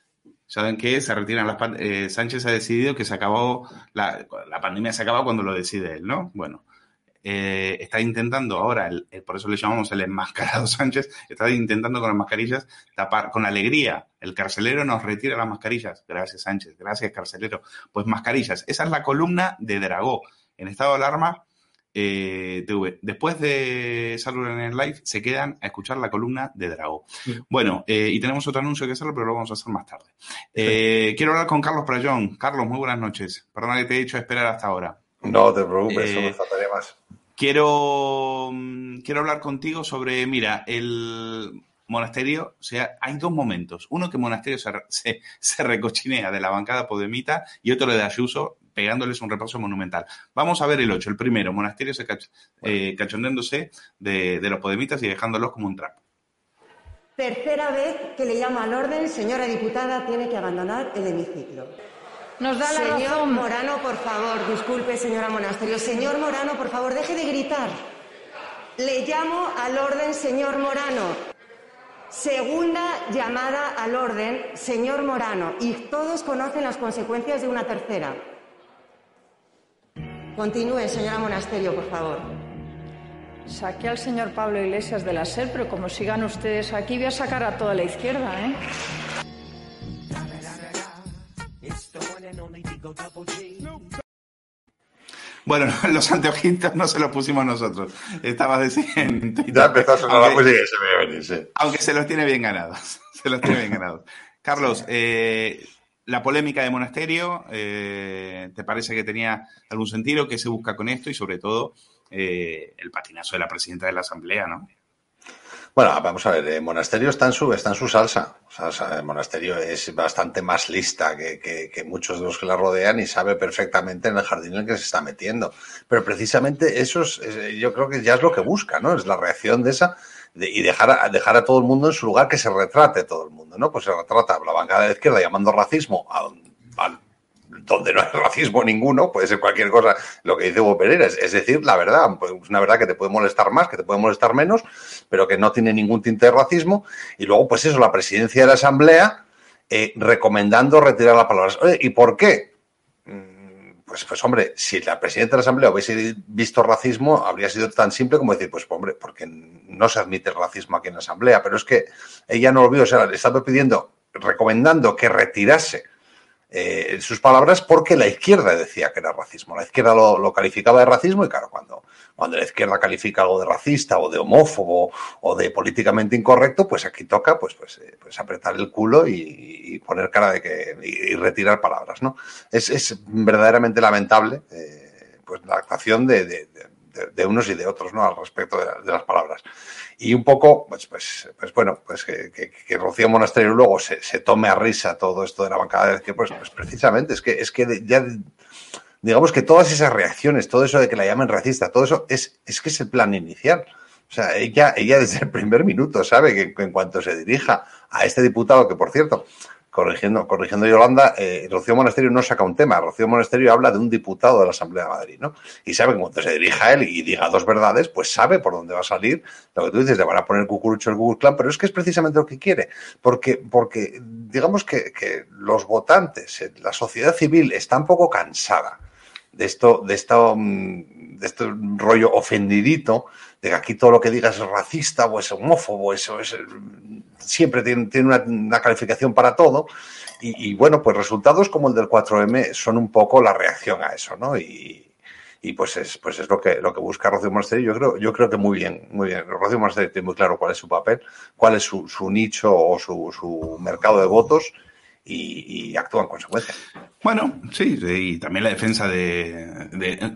saben que se retiran las eh, Sánchez ha decidido que se acabó, la, la pandemia se acaba cuando lo decide él, ¿no? Bueno, eh, está intentando ahora, el, por eso le llamamos el enmascarado <laughs> Sánchez, está intentando con las mascarillas tapar, con alegría, el carcelero nos retira las mascarillas. Gracias Sánchez, gracias carcelero. Pues mascarillas, esa es la columna de Dragó. En estado de alarma, eh, TV. Después de Saturday en Live, se quedan a escuchar la columna de Dragó. Bueno, eh, y tenemos otro anuncio que hacerlo, pero lo vamos a hacer más tarde. Eh, quiero hablar con Carlos Prayón. Carlos, muy buenas noches. Perdona que te he hecho esperar hasta ahora. No te preocupes, Eh, faltaría más. Quiero, mm, quiero hablar contigo sobre, mira, el monasterio, o sea, hay dos momentos. Uno que monasterio se, <laughs> se, se recochinea de la bancada podemita y otro de Ayuso pegándoles un repaso monumental. Vamos a ver el 8. El primero, monasterio se cach, eh, cachondéndose de, de los podemitas y dejándolos como un trapo. Tercera vez que le llamo al orden, señora diputada, tiene que abandonar el hemiciclo. Nos da la Señor razón. Morano, por favor, disculpe, señora Monasterio. Señor Morano, por favor, deje de gritar. Le llamo al orden, señor Morano. Segunda llamada al orden, señor Morano. Y todos conocen las consecuencias de una tercera. Continúe, señora Monasterio, por favor. Saqué al señor Pablo Iglesias de la SER, pero como sigan ustedes aquí, voy a sacar a toda la izquierda, ¿eh? Bueno, <laughs> los anteojitos no se los pusimos nosotros. Estabas diciendo. Ya empezó a sonar la Aunque- música y se me ve venir, sí. Aunque se los tiene bien ganados. <laughs> Se los tiene bien ganados. Carlos, eh, la polémica de Monasterio, eh, ¿te parece que tenía algún sentido? ¿Qué se busca con esto? Y sobre todo, eh, el patinazo de la presidenta de la Asamblea, ¿no? Bueno, vamos a ver, el monasterio está en su, está en su salsa. O sea, el monasterio es bastante más lista que, que- que muchos de los que la rodean y sabe perfectamente en el jardín en el que se está metiendo. Pero precisamente eso es, es- yo creo que ya es lo que busca, ¿no? Es la reacción de esa y dejar a, dejar a todo el mundo en su lugar, que se retrate todo el mundo, ¿no? Pues se retrata la bancada de la izquierda llamando racismo a, a- donde no hay racismo ninguno, puede ser cualquier cosa, lo que dice Hugo Pereira, es, es decir, la verdad, pues una verdad que te puede molestar más, que te puede molestar menos, pero que no tiene ningún tinte de racismo, y luego, pues eso, la presidencia de la Asamblea eh, recomendando retirar las palabras. Oye, ¿y por qué? Mm, Pues, pues hombre, si la presidenta de la Asamblea hubiese visto racismo, habría sido tan simple como decir, pues hombre, porque no se admite el racismo aquí en la Asamblea, pero es que ella no lo vio, o sea, le estaba pidiendo, recomendando que retirase eh, sus palabras porque la izquierda decía que era racismo. La izquierda lo, lo calificaba de racismo y claro, cuando, cuando la izquierda califica algo de racista o de homófobo o de políticamente incorrecto, pues aquí toca pues, pues, eh, pues apretar el culo y, poner cara de que y, retirar palabras, ¿no? Es, es verdaderamente lamentable eh, pues la actuación de, de- de- unos y de otros, ¿no? Al respecto de las palabras. Y un poco, pues, pues, pues bueno, pues que, que, Rocío Monasterio luego se, se tome a risa todo esto de la bancada de que pues, pues precisamente es que es que ya digamos que todas esas reacciones, todo eso de que la llamen racista, todo eso es, es que es el plan inicial. O sea, ella, ella desde el primer minuto sabe que en cuanto se dirija a este diputado, que por cierto, corrigiendo, corrigiendo Yolanda, eh, Rocío Monasterio no saca un tema, Rocío Monasterio habla de un diputado de la Asamblea de Madrid, ¿no? Y sabe que cuando se dirija a él y diga dos verdades, pues sabe por dónde va a salir. Lo que tú dices, le van a poner cucurucho el Google pero es que es precisamente lo que quiere. Porque, porque digamos que, que los votantes, la sociedad civil está un poco cansada de esto, de esto, mm, de este rollo ofendidito, de que aquí todo lo que digas es racista o es homófobo, eso es, siempre tiene, tiene una, calificación para todo. Y, bueno, pues resultados como el del 4M son un poco la reacción a eso, ¿no? Y, y pues es, pues es lo que, lo que busca Rocío Monasterio. Yo creo, yo creo que muy bien, muy bien. Rocío Monasterio tiene muy claro cuál es su papel, cuál es su, su nicho o su, su mercado de votos y, y actúa en consecuencia. Bueno, sí, y también la defensa de,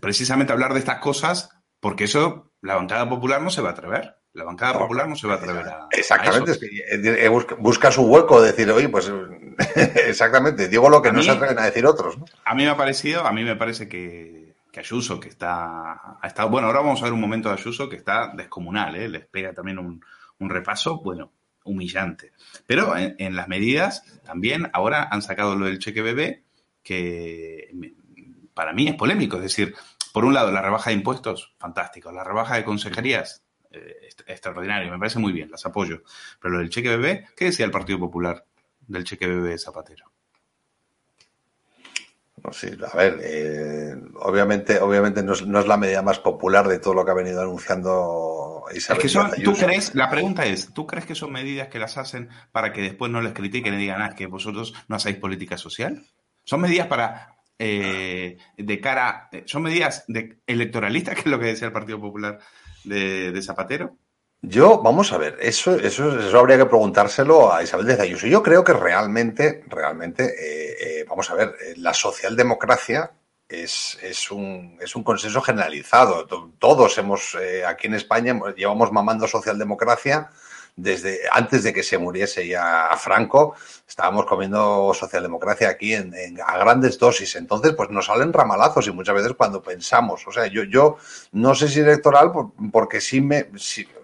precisamente hablar de estas cosas, porque eso la bancada popular no se va a atrever. La bancada popular no se va a atrever a. Exactamente, a es que eh, eh, busca, su hueco, decir, oye, pues <laughs> exactamente, digo lo que A no mí- se atreven a decir otros, ¿no? A mí me ha parecido, a mí me parece que, que Ayuso, que está, ha estado, bueno, ahora vamos a ver un momento de Ayuso que está descomunal, ¿eh? les pega también un, un repaso, bueno, humillante. Pero en, en las medidas también ahora han sacado lo del cheque bebé, que para mí es polémico, es decir, por un lado la rebaja de impuestos, fantástico, la rebaja de consejerías, eh, extraordinario, me parece muy bien, las apoyo. Pero lo del cheque bebé, ¿qué decía el Partido Popular del cheque bebé de Zapatero? sí, a ver, eh, obviamente, obviamente no es, no es, la medida más popular de todo lo que ha venido anunciando Isabel. Es que son, ¿tú crees, la pregunta es, ¿tú crees que son medidas que las hacen para que después no les critiquen y digan, ah, que vosotros no hacéis política social? ¿Son medidas para eh, de cara, son medidas de electoralistas, <laughs> que es lo que decía el Partido Popular de, de Zapatero? Yo, vamos a ver, eso, eso, eso habría que preguntárselo a Isabel de Ayuso. Yo creo que realmente, realmente, eh, eh, vamos a ver, eh, la socialdemocracia es, es, un, es un consenso generalizado. Todos hemos, eh, aquí en España, llevamos mamando socialdemocracia desde antes de que se muriese ya Franco, estábamos comiendo socialdemocracia aquí en, a grandes dosis. Entonces, pues nos salen ramalazos y muchas veces cuando pensamos, o sea, yo, yo no sé si electoral, porque sí me,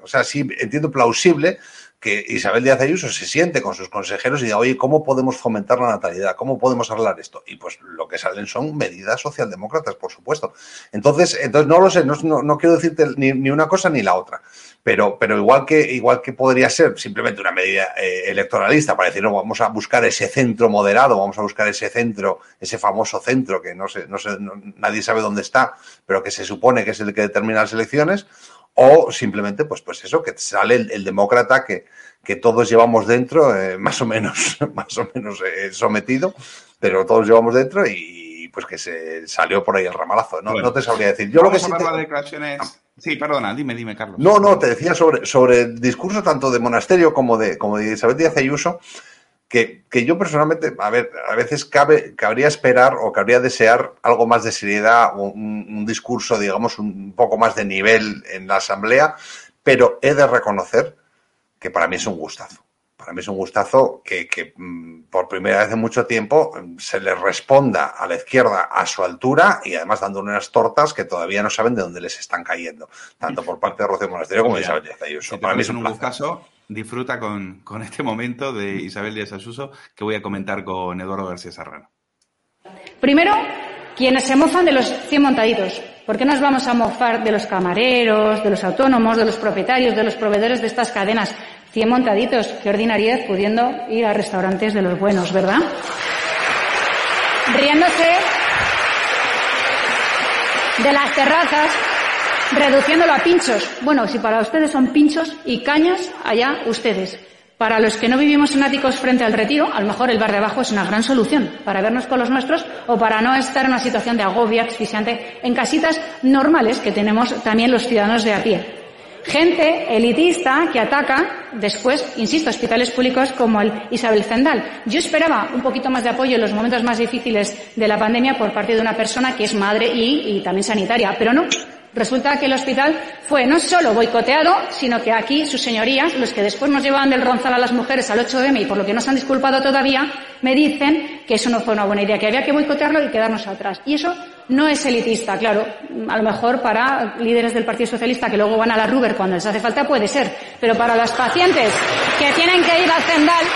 o sea, sí entiendo plausible que Isabel Díaz Ayuso se siente con sus consejeros y diga, oye, ¿cómo podemos fomentar la natalidad? ¿Cómo podemos arreglar esto? Y pues lo que salen son medidas socialdemócratas, por supuesto. Entonces, entonces no lo sé, no, no, no quiero decirte ni, ni, una cosa ni la otra. Pero, pero igual, que, igual que podría ser simplemente una medida eh, electoralista para decir, no, vamos a buscar ese centro moderado, vamos a buscar ese centro, ese famoso centro que no sé, no sé, no, nadie sabe dónde está, pero que se supone que es el que determina las elecciones, o simplemente, pues, pues eso, que sale el, el demócrata que, que, todos llevamos dentro, eh, <laughs> más o menos, más o menos eh, sometido, pero todos llevamos dentro y pues que se salió por ahí el ramalazo. No, bueno, no te sabría decir. Yo lo que sí te... las declaraciones. Sí, perdona, dime, dime, Carlos. No, no, te decía sobre, sobre el discurso tanto de Monasterio como de, como de Isabel Díaz Ayuso, que, que, yo personalmente, a ver, a veces cabe, cabría esperar o cabría desear algo más de seriedad, un, un discurso, digamos, un poco más de nivel en la asamblea, pero he de reconocer que para mí es un gustazo. Para mí es un gustazo que, que mm, por primera vez en mucho tiempo se le responda a la izquierda a su altura y además dando unas tortas que todavía no saben de dónde les están cayendo, tanto por parte de Rocío Monasterio como de Isabel Díaz Ayuso. Si para mí es un, un gustazo. Disfruta con, con, este momento de Isabel Díaz Ayuso que voy a comentar con Eduardo García Serrano. Primero, quienes se mofan de los 100 montaditos. ¿Por qué nos vamos a mofar de los camareros, de los autónomos, de los propietarios, de los proveedores de estas cadenas? 100 montaditos, qué ordinariedad pudiendo ir a restaurantes de los buenos, ¿verdad? Riéndose de las terrazas, reduciéndolo a pinchos. Bueno, si para ustedes son pinchos y cañas, allá ustedes. Para los que no vivimos en áticos frente al retiro, a lo mejor el bar de abajo es una gran solución para vernos con los nuestros o para no estar en una situación de agobio asfixiante en casitas normales que tenemos también los ciudadanos de a. Gente elitista que ataca después, insisto, hospitales públicos como el Isabel Zendal. Yo esperaba un poquito más de apoyo en los momentos más difíciles de la pandemia por parte de una persona que es madre y también sanitaria, pero no. Resulta que el hospital fue no solo boicoteado, sino que aquí sus señorías, los que después nos llevaban del ronzal a las mujeres al 8M y por lo que no se han disculpado todavía, me dicen que eso no fue una buena idea, que había que boicotearlo y quedarnos atrás. Y eso no es elitista, claro. A lo mejor para líderes del Partido Socialista que luego van a la Ruber cuando les hace falta puede ser. Pero para las pacientes que tienen que ir al Zendal,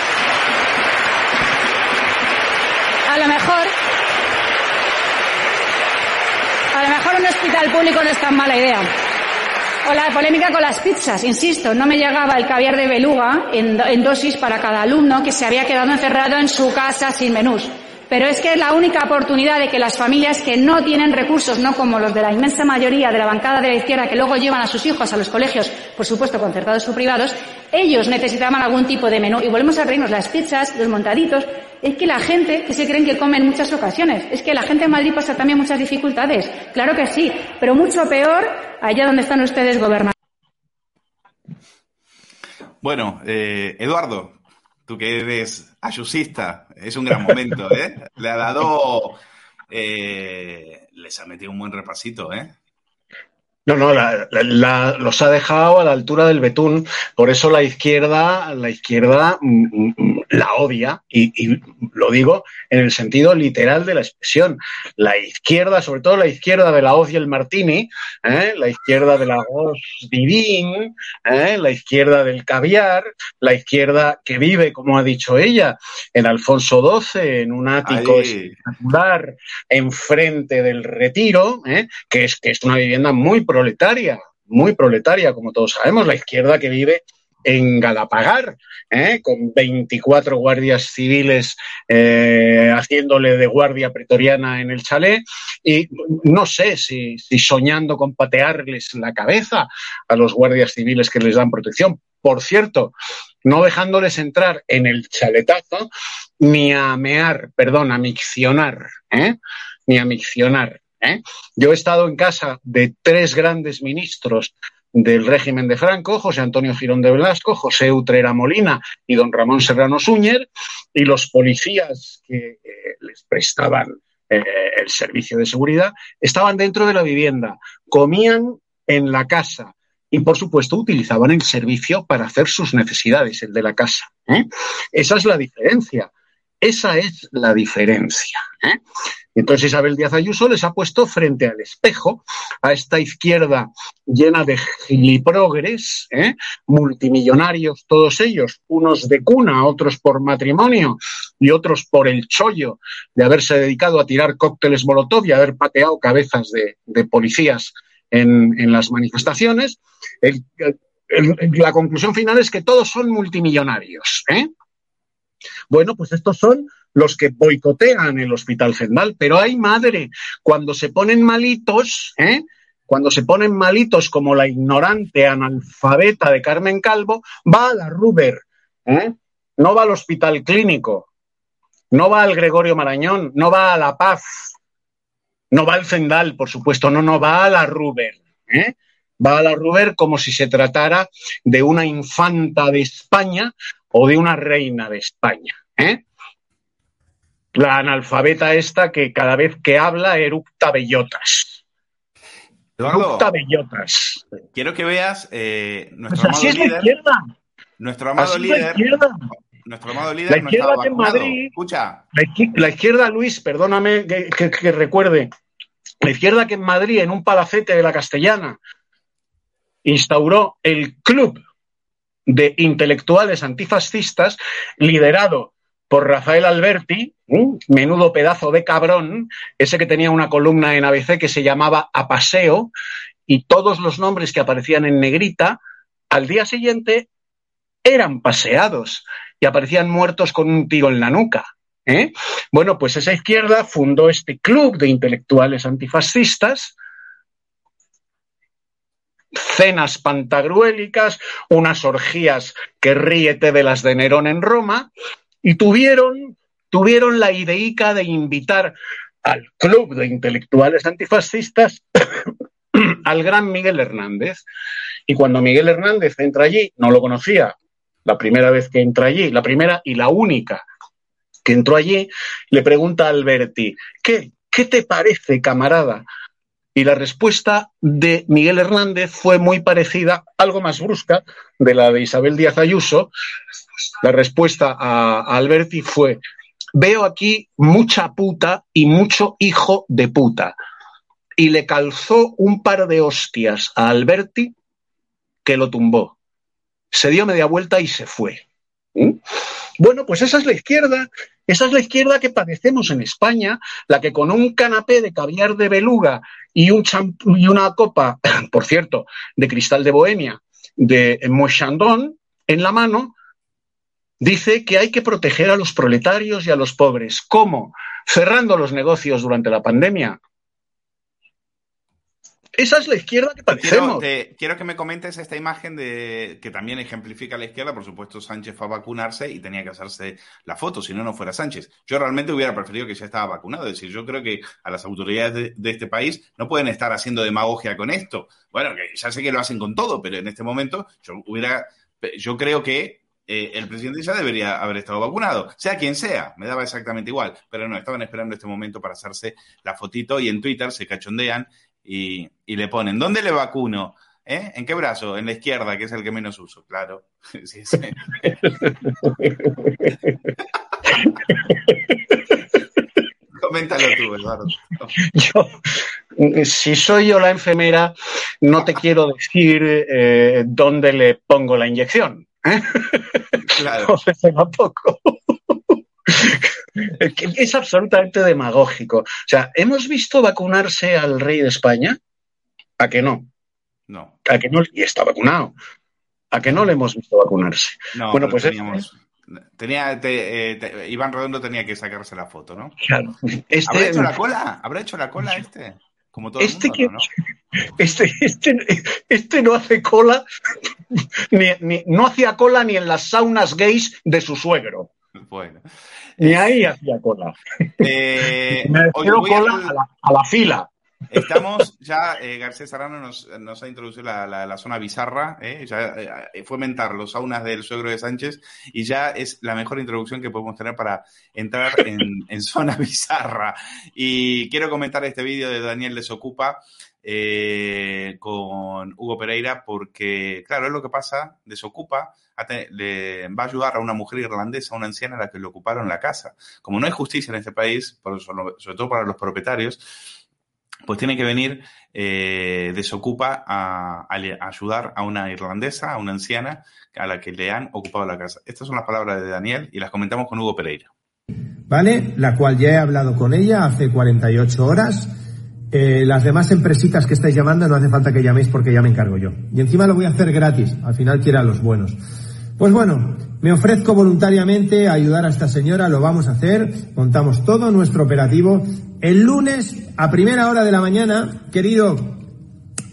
a lo mejor a lo hospital público no es tan mala idea. O la polémica con las pizzas, insisto, no me llegaba el caviar de beluga en, dosis para cada alumno que se había quedado encerrado en su casa sin menús. Pero es que es la única oportunidad de que las familias que no tienen recursos, no como los de la inmensa mayoría de la bancada de la izquierda que luego llevan a sus hijos a los colegios, por supuesto concertados o privados, ellos necesitaban algún tipo de menú. Y volvemos a reírnos, las pizzas, los montaditos, es que la gente que se creen que come en muchas ocasiones, es que la gente en Madrid pasa también muchas dificultades, claro que sí, pero mucho peor allá donde están ustedes gobernando. Bueno, eh, Eduardo, tú que eres ayusista, es un gran momento, ¿eh? Le ha dado, eh, les ha metido un buen repasito, ¿eh? No, no, la, los ha dejado a la altura del betún. Por eso la izquierda, la izquierda mm, la odia, y, y, lo digo en el sentido literal de la expresión. La izquierda, sobre todo la izquierda de la hoz y el martini, ¿eh? la izquierda de la hoz divin, ¿eh? la izquierda del caviar, la izquierda que vive, como ha dicho ella, en Alfonso XII, en un ático Ahí. espectacular enfrente del retiro, ¿eh? que, es, que es una vivienda muy proletaria, muy proletaria, como todos sabemos, la izquierda que vive en Galapagar, ¿eh? con 24 guardias civiles eh, haciéndole de guardia pretoriana en el chalet y no sé si, soñando con patearles la cabeza a los guardias civiles que les dan protección. Por cierto, no dejándoles entrar en el chaletazo ni a mear, perdón, a miccionar, ¿eh? ni a miccionar. ¿Eh? Yo he estado en casa de tres grandes ministros del régimen de Franco, José Antonio Girón de Velasco, José Utrera Molina y don Ramón Serrano Súñer, y los policías que eh, les prestaban eh, el servicio de seguridad estaban dentro de la vivienda, comían en la casa y, por supuesto, utilizaban el servicio para hacer sus necesidades, el de la casa. Esa es la diferencia. Esa es la diferencia. Entonces Isabel Díaz Ayuso les ha puesto frente al espejo a esta izquierda llena de giliprogres, ¿eh? multimillonarios todos ellos, unos de cuna, otros por matrimonio y otros por el chollo de haberse dedicado a tirar cócteles molotov y haber pateado cabezas de, policías en, las manifestaciones. La conclusión final es que todos son multimillonarios. ¿eh? Bueno, pues estos son los que boicotean el Hospital General, pero hay madre, cuando se ponen malitos, ¿eh? cuando se ponen malitos como la ignorante analfabeta de Carmen Calvo, va a la Ruber, ¿eh? no va al Hospital Clínico, no va al Gregorio Marañón, no va a La Paz, no va al Zendal, por supuesto, no, no va a la Ruber. ¿eh? Va a la Ruber como si se tratara de una infanta de España o de una reina de España. ¿eh? La analfabeta esta que cada vez que habla eructa bellotas. Eduardo, eructa bellotas. Quiero que veas eh, nuestro Pues así amado es la líder. izquierda. Nuestro amado Así es la líder. izquierda. Nuestro amado líder La izquierda en. Madrid- Escucha, La izquier- la izquierda, Luis, perdóname que, que- que recuerde, la izquierda que en Madrid, en un palacete de la Castellana, instauró el club de intelectuales antifascistas, liderado por Rafael Alberti, ¿eh? menudo pedazo de cabrón, ese que tenía una columna en ABC que se llamaba A Paseo, y todos los nombres que aparecían en negrita, al día siguiente eran paseados y aparecían muertos con un tiro en la nuca. ¿eh? Bueno, pues esa izquierda fundó este club de intelectuales antifascistas, cenas pantagruélicas, unas orgías que ríete de las de Nerón en Roma, y tuvieron, tuvieron la ideica de invitar al club de intelectuales antifascistas <coughs> al gran Miguel Hernández. Y cuando Miguel Hernández entra allí, no lo conocía, la primera vez que entra allí, la primera y la única que entró allí, le pregunta a Alberti, ¿qué, qué te parece, camarada? Y la respuesta de Miguel Hernández fue muy parecida, algo más brusca, de la de Isabel Díaz Ayuso. La respuesta a, Alberti fue, veo aquí mucha puta y mucho hijo de puta. Y le calzó un par de hostias a Alberti que lo tumbó. Se dio media vuelta y se fue. ¿Mm? Bueno, pues esa es la izquierda, esa es la izquierda que padecemos en España, la que con un canapé de caviar de beluga y, una copa, <coughs> por cierto, de cristal de Bohemia, de Moichandon en la mano, dice que hay que proteger a los proletarios y a los pobres. ¿Cómo? Cerrando los negocios durante la pandemia. Esa es la izquierda que quiero, te- quiero que me comentes esta imagen de que también ejemplifica la izquierda. Por supuesto, Sánchez fue a vacunarse y tenía que hacerse la foto, si no, no fuera Sánchez. Yo realmente hubiera preferido que ya estaba vacunado. Es decir, yo creo que a las autoridades de, de este país no pueden estar haciendo demagogia con esto. Bueno, que ya sé que lo hacen con todo, pero en este momento yo hubiera, yo creo que eh, el presidente ya debería haber estado vacunado, sea quien sea, me daba exactamente igual, pero no, estaban esperando este momento para hacerse la fotito y en Twitter se cachondean y, y le ponen, ¿dónde le vacuno? ¿Eh? ¿En qué brazo? En la izquierda, que es el que menos uso, claro. <laughs> Sí, sí. <laughs> Coméntalo tú, Eduardo. Yo, si soy yo la enfermera, no te quiero decir eh, dónde le pongo la inyección. ¿eh? Claro. <laughs> No tampoco. Es absolutamente demagógico. O sea, ¿hemos visto vacunarse al rey de España? ¿A que no? No. ¿A que no? Y está vacunado. a que no le hemos visto vacunarse. No, bueno, pues teníamos- tenía, te- eh, te- Iván Redondo tenía que sacarse la foto, ¿no? Claro. ¿Habrá Este, hecho la cola? ¿Habrá hecho la cola este? Como todo Este el mundo, que- ¿no? este, este, este no hace cola, <laughs> ni, ni- no hacía cola ni en las saunas gays de su suegro. <laughs> Bueno. Ni ahí hacía cola. Eh, <laughs> Me cola a la, a la fila. Estamos ya, eh, García Serrano nos, nos ha introducido la, la- la zona bizarra, ¿eh? ya eh, fue mentar los saunas del suegro de Sánchez y ya es la mejor introducción que podemos tener para entrar en, <laughs> en zona bizarra. Y quiero comentar este vídeo de Daniel Desocupa eh, con Hugo Pereira porque, claro, es lo que pasa, Desocupa le va a ayudar a una mujer irlandesa, a una anciana a la que le ocuparon la casa. Como no hay justicia en este país, por- sobre todo para los propietarios, pues tiene que venir eh, Desocupa a, a a ayudar a una irlandesa, a una anciana a la que le han ocupado la casa. Estas son las palabras de Daniel y las comentamos con Hugo Pereira. ¿vale? La cual ya he hablado con ella hace 48 horas. Eh, las demás empresitas que estáis llamando no hace falta que llaméis porque ya me encargo yo. Y encima lo voy a hacer gratis, al final quiera los buenos. Pues bueno, me ofrezco voluntariamente a ayudar a esta señora, lo vamos a hacer, montamos todo nuestro operativo. El lunes, a primera hora de la mañana, querido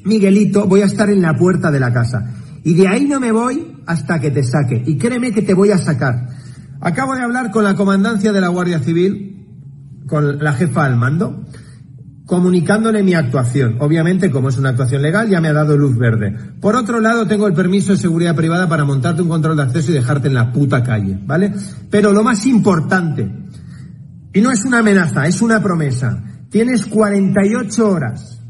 Miguelito, voy a estar en la puerta de la casa. Y de ahí no me voy hasta que te saque. Y créeme que te voy a sacar. Acabo de hablar con la comandancia de la Guardia Civil, con la jefa al mando, comunicándole mi actuación. Obviamente, como es una actuación legal, ya me ha dado luz verde. Por otro lado, tengo el permiso de seguridad privada para montarte un control de acceso y dejarte en la puta calle, ¿vale? Pero lo más importante, y no es una amenaza, es una promesa, tienes 48 horas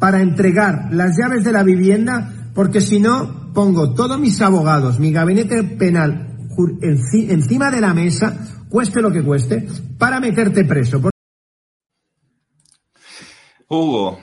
para entregar las llaves de la vivienda, porque si no, pongo todos mis abogados, mi gabinete penal encima de la mesa, cueste lo que cueste, para meterte preso. Hugo,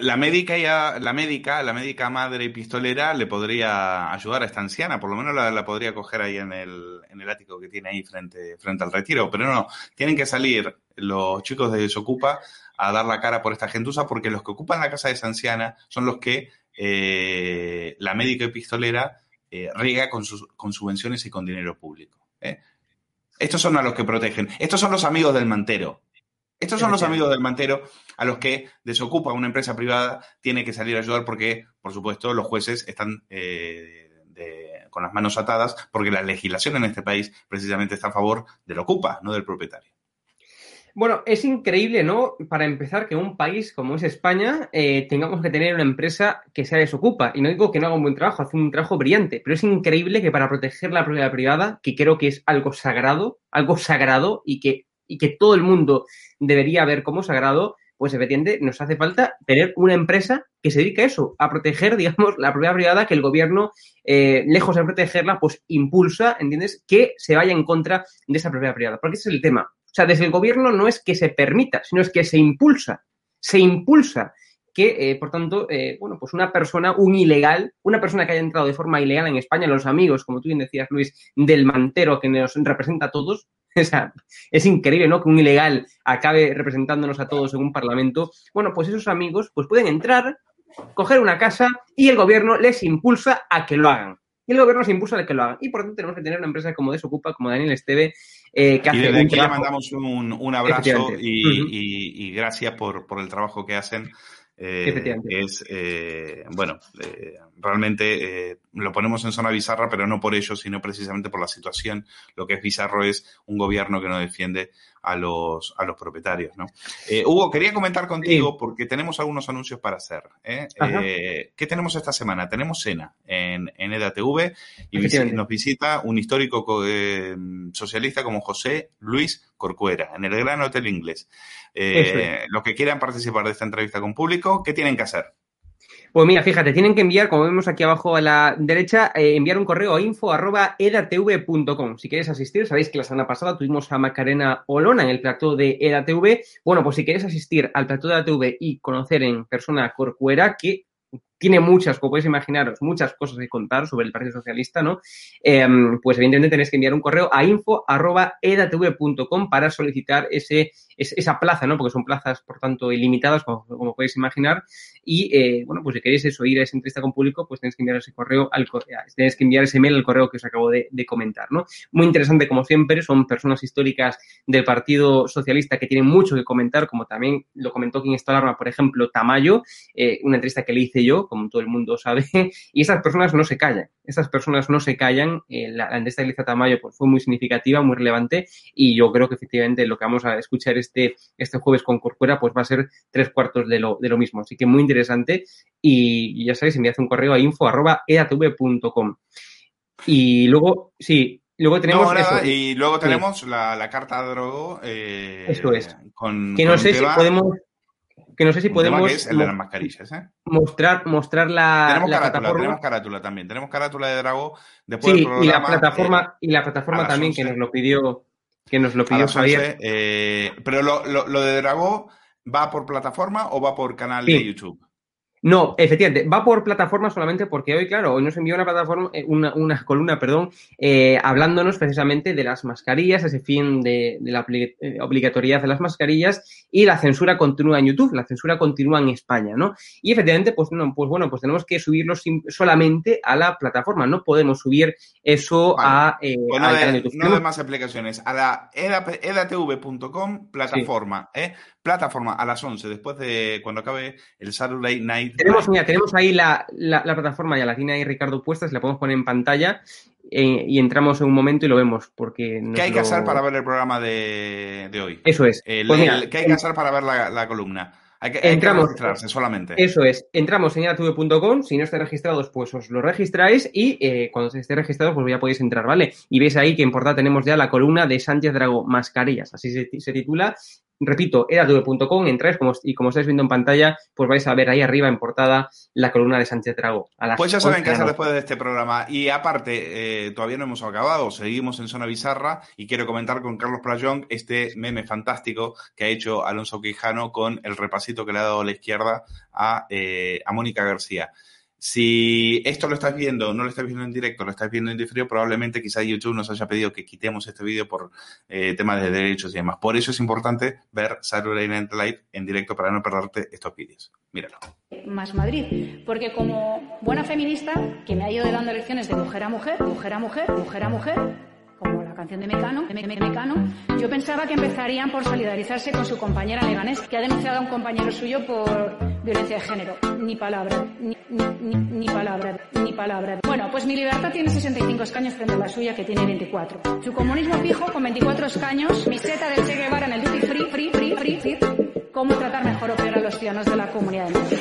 la médica la médica, la médica madre y pistolera le podría ayudar a esta anciana, por lo menos la, la podría coger ahí en el, en el ático que tiene ahí frente, frente al retiro, pero no, tienen que salir los chicos de Desocupa a dar la cara por esta gentuza, porque los que ocupan la casa de esa anciana son los que eh, la médica y pistolera eh, riega con, sus, con subvenciones y con dinero público. ¿eh? Estos son a los que protegen. Estos son los amigos del mantero. Estos son los amigos del mantero a los que desocupa una empresa privada, tiene que salir a ayudar porque, por supuesto, los jueces están eh, de- con las manos atadas porque la legislación en este país precisamente está a favor del ocupa, no del propietario. Bueno, es increíble, ¿no? Para empezar, que un país como es España eh, tengamos que tener una empresa que se desocupa. Y no digo que no haga un buen trabajo, hace un trabajo brillante, pero es increíble que para proteger la propiedad privada, que creo que es algo sagrado, algo sagrado y que, y que todo el mundo debería ver como sagrado, pues efectivamente nos hace falta tener una empresa que se dedique a eso, a proteger, <laughs> digamos, la propiedad privada, que el gobierno, eh, lejos de protegerla, pues impulsa, ¿entiendes?, que se vaya en contra de esa propiedad privada. Porque ese es el tema. O sea, desde el gobierno no es que se permita, sino es que se impulsa. Se impulsa que, eh, por tanto, eh, bueno, pues una persona, un ilegal, una persona que haya entrado de forma ilegal en España, los amigos, como tú bien decías, Luis, del mantero que nos representa a todos, <laughs> o sea, es increíble, ¿no? Que un ilegal acabe representándonos a todos en un parlamento. Bueno, pues esos amigos, pues pueden entrar, coger una casa y el gobierno les impulsa a que lo hagan. Y el gobierno se impulsa a que lo hagan. Y por tanto tenemos que tener una empresa como Desocupa, como Daniel Esteve, eh, que Y hace desde un aquí le trabajo- mandamos un, un abrazo y, Ujú. y- y gracias por, por el trabajo que hacen. Eh, es, eh, bueno, eh, realmente eh, lo ponemos en zona bizarra, pero no por ello, sino precisamente por la situación. Lo que es bizarro es un gobierno que no defiende a los, a los propietarios, ¿no? Hugo, quería comentar contigo porque tenemos algunos anuncios para hacer. ¿Qué tenemos esta semana? Tenemos cena en, en EDATV y nos visita un histórico co- socialista como José Luis Corcuera en el Gran Hotel Inglés. Eh. Los que quieran participar de esta entrevista con público, ¿qué tienen que hacer? Pues mira, fíjate, tienen que enviar, como vemos aquí abajo a la derecha, eh, enviar un correo a info.edatv.com. Si quieres asistir, sabéis que la semana pasada tuvimos a Macarena Olona en el plató de EDATV. Bueno, pues si quieres asistir al plató de EDATV y conocer en persona a Corcuera, que tiene muchas, como podéis imaginaros, muchas cosas que contar sobre el Partido Socialista, ¿no? Em, pues evidentemente tenéis que enviar un correo a info.edatv.com para solicitar ese, esa plaza, ¿no? Porque son plazas, por tanto, ilimitadas, como, podéis imaginar. Y, eh, bueno, pues si queréis eso, ir a esa entrevista con público, pues tenéis que enviar ese correo al tenéis que enviar ese mail al correo que os acabo de, comentar, ¿no? Muy interesante, como siempre, son personas históricas del Partido Socialista que tienen mucho que comentar, como también lo comentó quien está alarma, por ejemplo, Tamayo, eh, una entrevista que le hice yo, como todo el mundo sabe, <laughs> y esas personas no se callan, esas personas no se callan, eh, la, entrevista que le hice a Tamayo pues, fue muy significativa, muy relevante, y yo creo que efectivamente lo que vamos a escuchar este, este jueves con Corcuera, pues va a ser tres cuartos de lo, de lo mismo, así que muy interesante, y, ya sabéis, enviad un correo a info.eatv.com. Y luego, sí, luego tenemos. y luego tenemos la, la, carta de drogo. Eh, eso es. Con, que no sé si podemos. Que no sé si podemos. es el de las mascarillas, ¿eh? Mostrar, mostrar la. Tenemos carátula, plataforma. tenemos carátula también. Tenemos carátula de Drago. Después sí, y la plataforma, y la plataforma también que nos lo pidió. Que nos lo pidió Javier. Eh, pero lo, lo, lo, de Drago, ¿va por plataforma o va por canal de YouTube? No, efectivamente, va por plataforma solamente porque hoy, claro, hoy nos envió una plataforma, eh, una, una columna, perdón, eh, hablándonos precisamente de las mascarillas, ese fin de, la eh, obligatoriedad de las mascarillas y la censura continúa en YouTube, la censura continúa en España, ¿no? Y efectivamente, pues, no, pues bueno, pues tenemos que subirlo solamente a la plataforma, no podemos subir eso a, eh, al canal de YouTube. No hay más aplicaciones, a la edatv.com, plataforma, ¿eh? Plataforma a las 11, después de cuando acabe el Saturday Night. Tenemos, mira, tenemos ahí la, la, plataforma, ya la tiene ahí Ricardo puesta, se la podemos poner en pantalla eh, y entramos en un momento y lo vemos. porque ¿Qué hay que hacer para ver el programa de, hoy? Eso es. pues ¿Qué hay que hacer para ver la, columna? Hay que, entramos, registrarse solamente. Eso es. Entramos en atv.com. Si no estáis registrados, pues os lo registráis y eh, cuando estéis registrados, pues ya podéis entrar, ¿vale? Y veis ahí que en portada tenemos ya la columna de Sánchez Drago Mascarillas. Así se, se titula. Repito, edatv.com, entráis como, y como estáis viendo en pantalla, pues vais a ver ahí arriba en portada la columna de Sánchez Drago. pues ya saben qué hacer después de este programa. Y aparte, eh, todavía no hemos acabado, seguimos en Zona Bizarra y quiero comentar con Carlos Playón este meme fantástico que ha hecho Alonso Quijano con el repasito que le ha dado a la izquierda a, eh, a Mónica García. Si esto lo estás viendo, no lo estás viendo en directo, lo estás viendo en diferido, probablemente quizá YouTube nos haya pedido que quitemos este vídeo por eh, temas de derechos y demás. Por eso es importante ver Saturday Night Live en directo para no perderte estos vídeos. Míralo. Más Madrid, porque como buena feminista que me ha ido dando lecciones de mujer a mujer, mujer a mujer, mujer a mujer, como la canción de Mecano, de Mecano, yo pensaba que empezarían por solidarizarse con su compañera Leganés, que ha denunciado a un compañero suyo por violencia de género. Ni palabra, ni, ni, ni, palabra, ni palabra. Bueno, pues mi libertad tiene 65 escaños frente a la suya, que tiene 24. Su comunismo fijo, con 24 escaños, mi seta del Che Guevara en el duty free, free, free, free, free. ¿Cómo tratar mejor o peor a los ciudadanos de la comunidad de Madrid?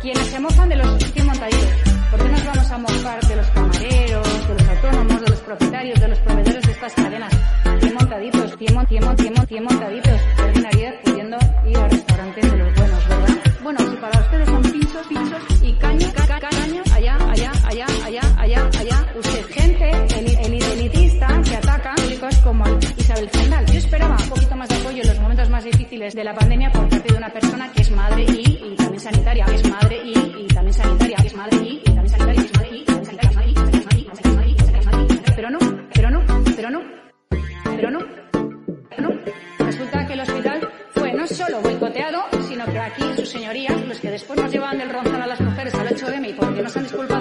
quienes se mofan de los 100 montaditos. ¿Por qué nos vamos a mofar montaditos, 100, 100, 100, señorías, los que después nos llevaban del ronzal a las mujeres al 8M y porque no se han disculpado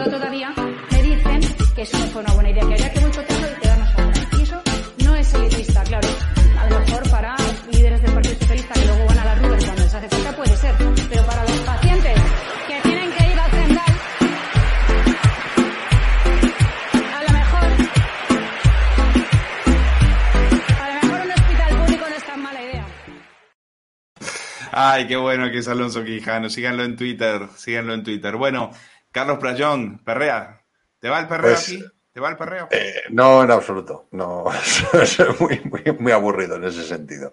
Ay, qué bueno que es Alonso Quijano. Síganlo en Twitter, síganlo en Twitter. Bueno, Carlos Playón, Perrea, ¿te va el perreo Pues, aquí? ¿Te va el perreo? Eh, no, en absoluto. No, <laughs> muy, muy, muy aburrido en ese sentido.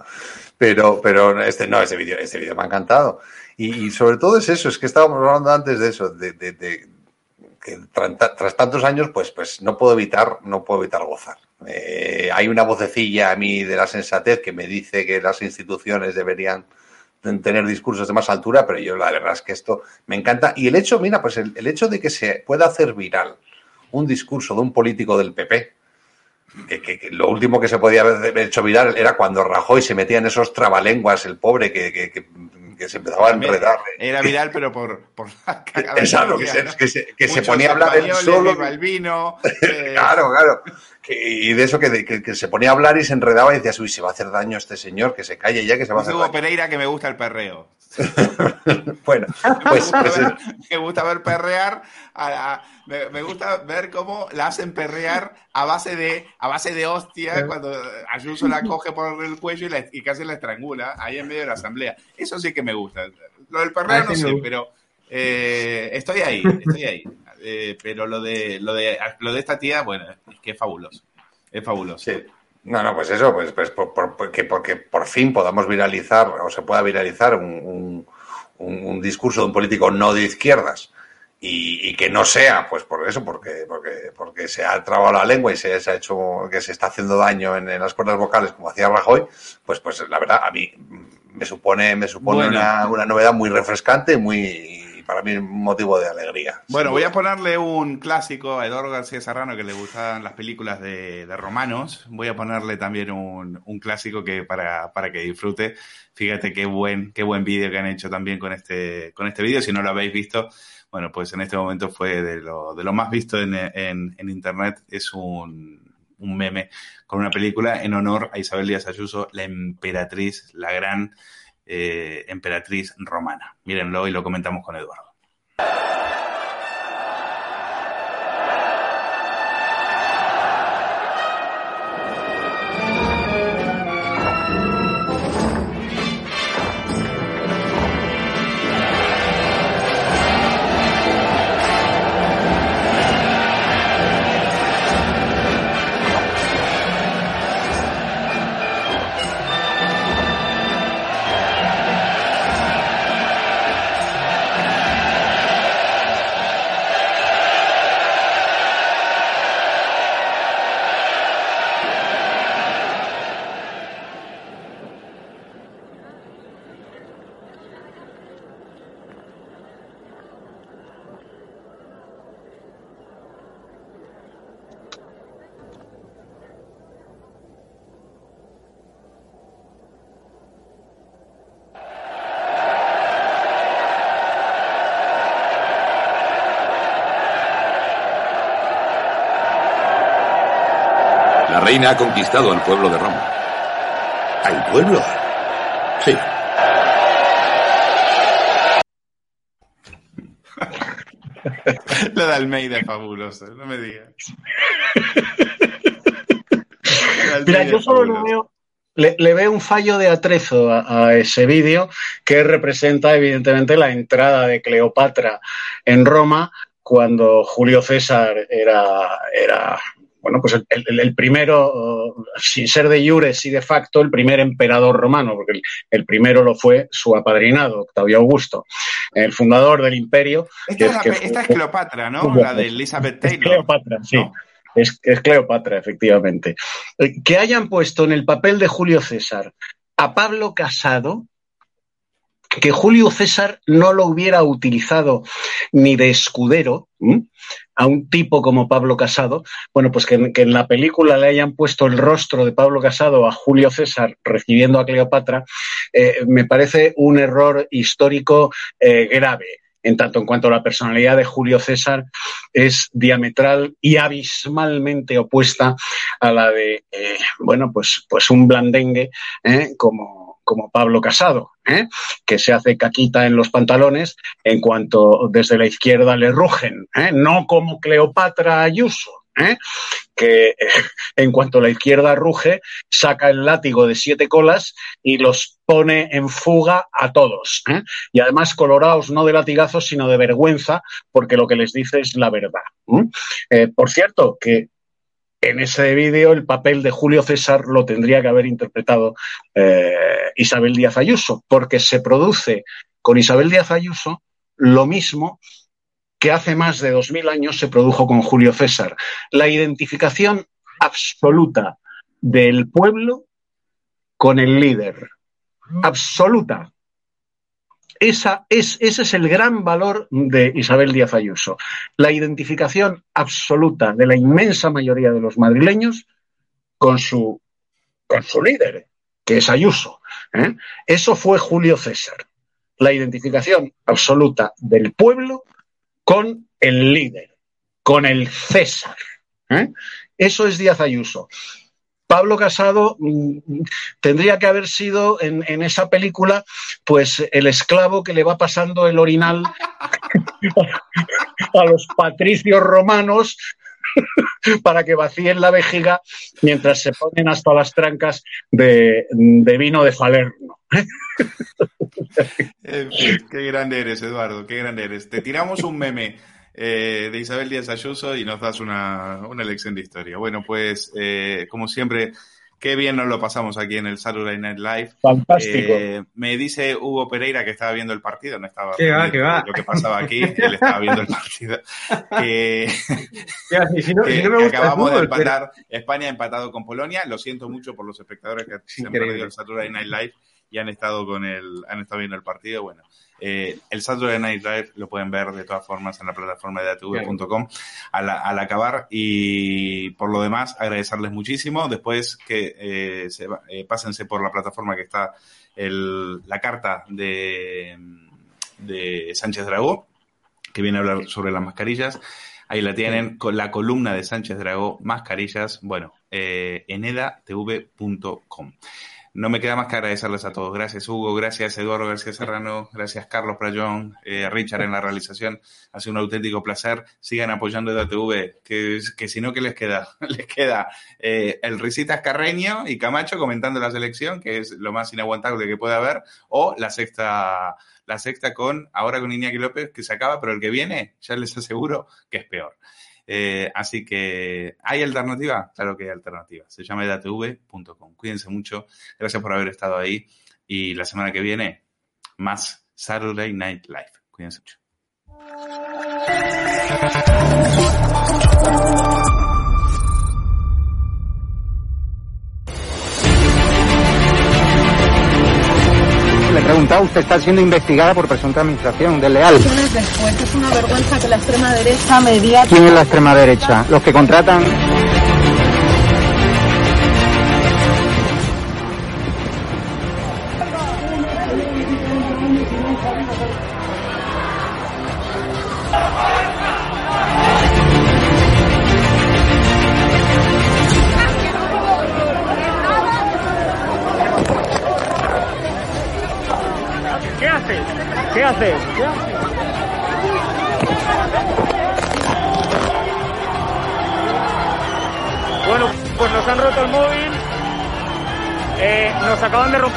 Pero, pero este, no, este vídeo, este vídeo me ha encantado. Y, y sobre todo es eso, es que estábamos hablando antes de eso, de, de, de que tras, tantos años, pues, pues no puedo evitar, no puedo evitar gozar. Eh, hay una vocecilla a mí de la sensatez que me dice que las instituciones deberían tener discursos de más altura, pero yo la verdad es que esto me encanta. Y el hecho, mira, pues el, hecho de que se pueda hacer viral un discurso de un político del PP, que, lo último que se podía haber hecho viral era cuando Rajoy se metía en esos trabalenguas, el pobre, que, que se empezaba a enredar. Era viral, pero por, por la <laughs> Exacto, que, se, que, se, se, ponía a hablar él solo. El vino. <laughs> Eh. claro, claro. Y de eso que, se ponía a hablar y se enredaba y decías, uy, se va a hacer daño este señor, que se calle ya, que se va a hacer Hugo Pereira que me gusta el perreo. <laughs> bueno, pues, <laughs> pues me gusta ver perrear, me, gusta ver cómo la hacen perrear a base de a base de hostia cuando Ayuso la coge por el cuello y, casi la estrangula ahí en medio de la asamblea. Eso sí que me gusta. Lo del perreo no sé, pero eh, estoy ahí, estoy ahí. Eh, pero lo de, lo de lo de esta tía, bueno, es que es fabuloso. Es fabuloso. Sí. No, no, pues eso, pues, pues por, porque, porque por fin podamos viralizar o se pueda viralizar un, un, discurso de un político no de izquierdas y, que no sea, pues por eso, porque, porque, porque se ha trabado la lengua y se, ha hecho que se está haciendo daño en, las cuerdas vocales como hacía Rajoy, pues, pues la verdad a mí me supone, me supone una, una novedad muy refrescante, muy para mí un motivo de alegría. Bueno, voy a ponerle un clásico a Eduardo García Serrano que le gustan las películas de, romanos. Voy a ponerle también un, clásico que para, para, que disfrute. Fíjate qué buen, qué buen vídeo que han hecho también con este, con este vídeo. Si no lo habéis visto, bueno, pues en este momento fue de lo, de lo más visto en, en, internet. Es un, un meme con una película en honor a Isabel Díaz Ayuso, la emperatriz, la gran eh, emperatriz romana. Mírenlo y lo comentamos con Eduardo. Reina ha conquistado al pueblo de Roma. ¿Al pueblo? Sí. La de Almeida fabulosa, no me digas. Mira, yo solo veo, le, veo un fallo de atrezo a, ese vídeo que representa evidentemente la entrada de Cleopatra en Roma cuando Julio César era, era bueno, pues el, primero, sin ser de jures y de facto, el primer emperador romano, porque el, primero lo fue su apadrinado, Octavio Augusto, el fundador del imperio. Esta, es, Cleopatra, ¿no? La de Elizabeth Taylor. Es Cleopatra, sí. Es, es, Cleopatra, efectivamente. Eh, que hayan puesto en el papel de Julio César a Pablo Casado, que Julio César no lo hubiera utilizado ni de escudero a un tipo como Pablo Casado, bueno, pues que, en la película le hayan puesto el rostro de Pablo Casado a Julio César recibiendo a Cleopatra, eh, me parece un error histórico eh, grave en tanto en cuanto la personalidad de Julio César es diametral y abismalmente opuesta a la de, eh, bueno, pues, pues un blandengue como como Pablo Casado, ¿eh? que se hace caquita en los pantalones en cuanto desde la izquierda le rugen, ¿eh? no como Cleopatra Ayuso. ¿eh? que en cuanto la izquierda ruge, saca el látigo de siete colas y los pone en fuga a todos. Y además colorados no de latigazos, sino de vergüenza, porque lo que les dice es la verdad. por cierto, que en ese vídeo el papel de Julio César lo tendría que haber interpretado eh, Isabel Díaz Ayuso, porque se produce con Isabel Díaz Ayuso lo mismo que hace más de dos mil años se produjo con Julio César. La identificación absoluta del pueblo con el líder. Absoluta. Esa es, ese es el gran valor de Isabel Díaz Ayuso. La identificación absoluta de la inmensa mayoría de los madrileños con su, con su líder, que es Ayuso. ¿eh? Eso fue Julio César. La identificación absoluta del pueblo con el líder, con el César. ¿eh? Eso es Díaz Ayuso. Pablo Casado mm, tendría que haber sido en, en, esa película, pues el esclavo que le va pasando el orinal <laughs> a los patricios romanos <laughs> para que vacíen la vejiga mientras se ponen hasta las trancas de, de vino de Falerno. qué grande eres, Eduardo, qué grande eres. Te tiramos un meme eh, de Isabel Díaz Ayuso y nos das una, una lección de historia. Bueno, pues eh, como siempre, qué bien nos lo pasamos aquí en el Saturday Night Live. Fantástico. Eh, me dice Hugo Pereira que estaba viendo el partido, no estaba ¿Qué va, qué va? lo que pasaba aquí, él estaba viendo el partido. <laughs> que, si no, que- si no me que gusta el acabamos de pero- empatar, España ha empatado con Polonia. Lo siento mucho por los espectadores que se han perdido el Saturday Night Live y han estado con el, han estado viendo el partido. Bueno, eh, el Saturday Night Live lo pueden ver de todas formas en la plataforma de atv.com al, al acabar y por lo demás agradecerles muchísimo. Después que eh, se eh, pásense por la plataforma que está el- la carta de, de Sánchez Dragó, que viene a hablar sobre las mascarillas. Ahí la tienen con la columna de Sánchez Dragó, mascarillas, bueno, eh, en edatv.com. No me queda más que agradecerles a todos. Gracias Hugo, gracias Eduardo García Serrano, gracias Carlos Playón, eh, Richard en la realización. Ha sido un auténtico placer. Sigan apoyando EDATV, que, que si no, ¿qué les queda? <laughs> Les queda eh, el Risitas Carreño y Camacho comentando la selección, que es lo más inaguantable que puede haber, o la sexta, la sexta con, ahora con Iñaki López, que se acaba, pero el que viene, ya les aseguro que es peor. Eh, así que, ¿hay alternativa? Claro que hay alternativa. Se llama edatv.com. Cuídense mucho. Gracias por haber estado ahí. Y la semana que viene, más Saturday Night Live. Cuídense mucho. Preguntado, usted está siendo investigada por presunta administración desleal. después es una vergüenza que la extrema derecha media ¿Quién es la extrema derecha? Los que contratan...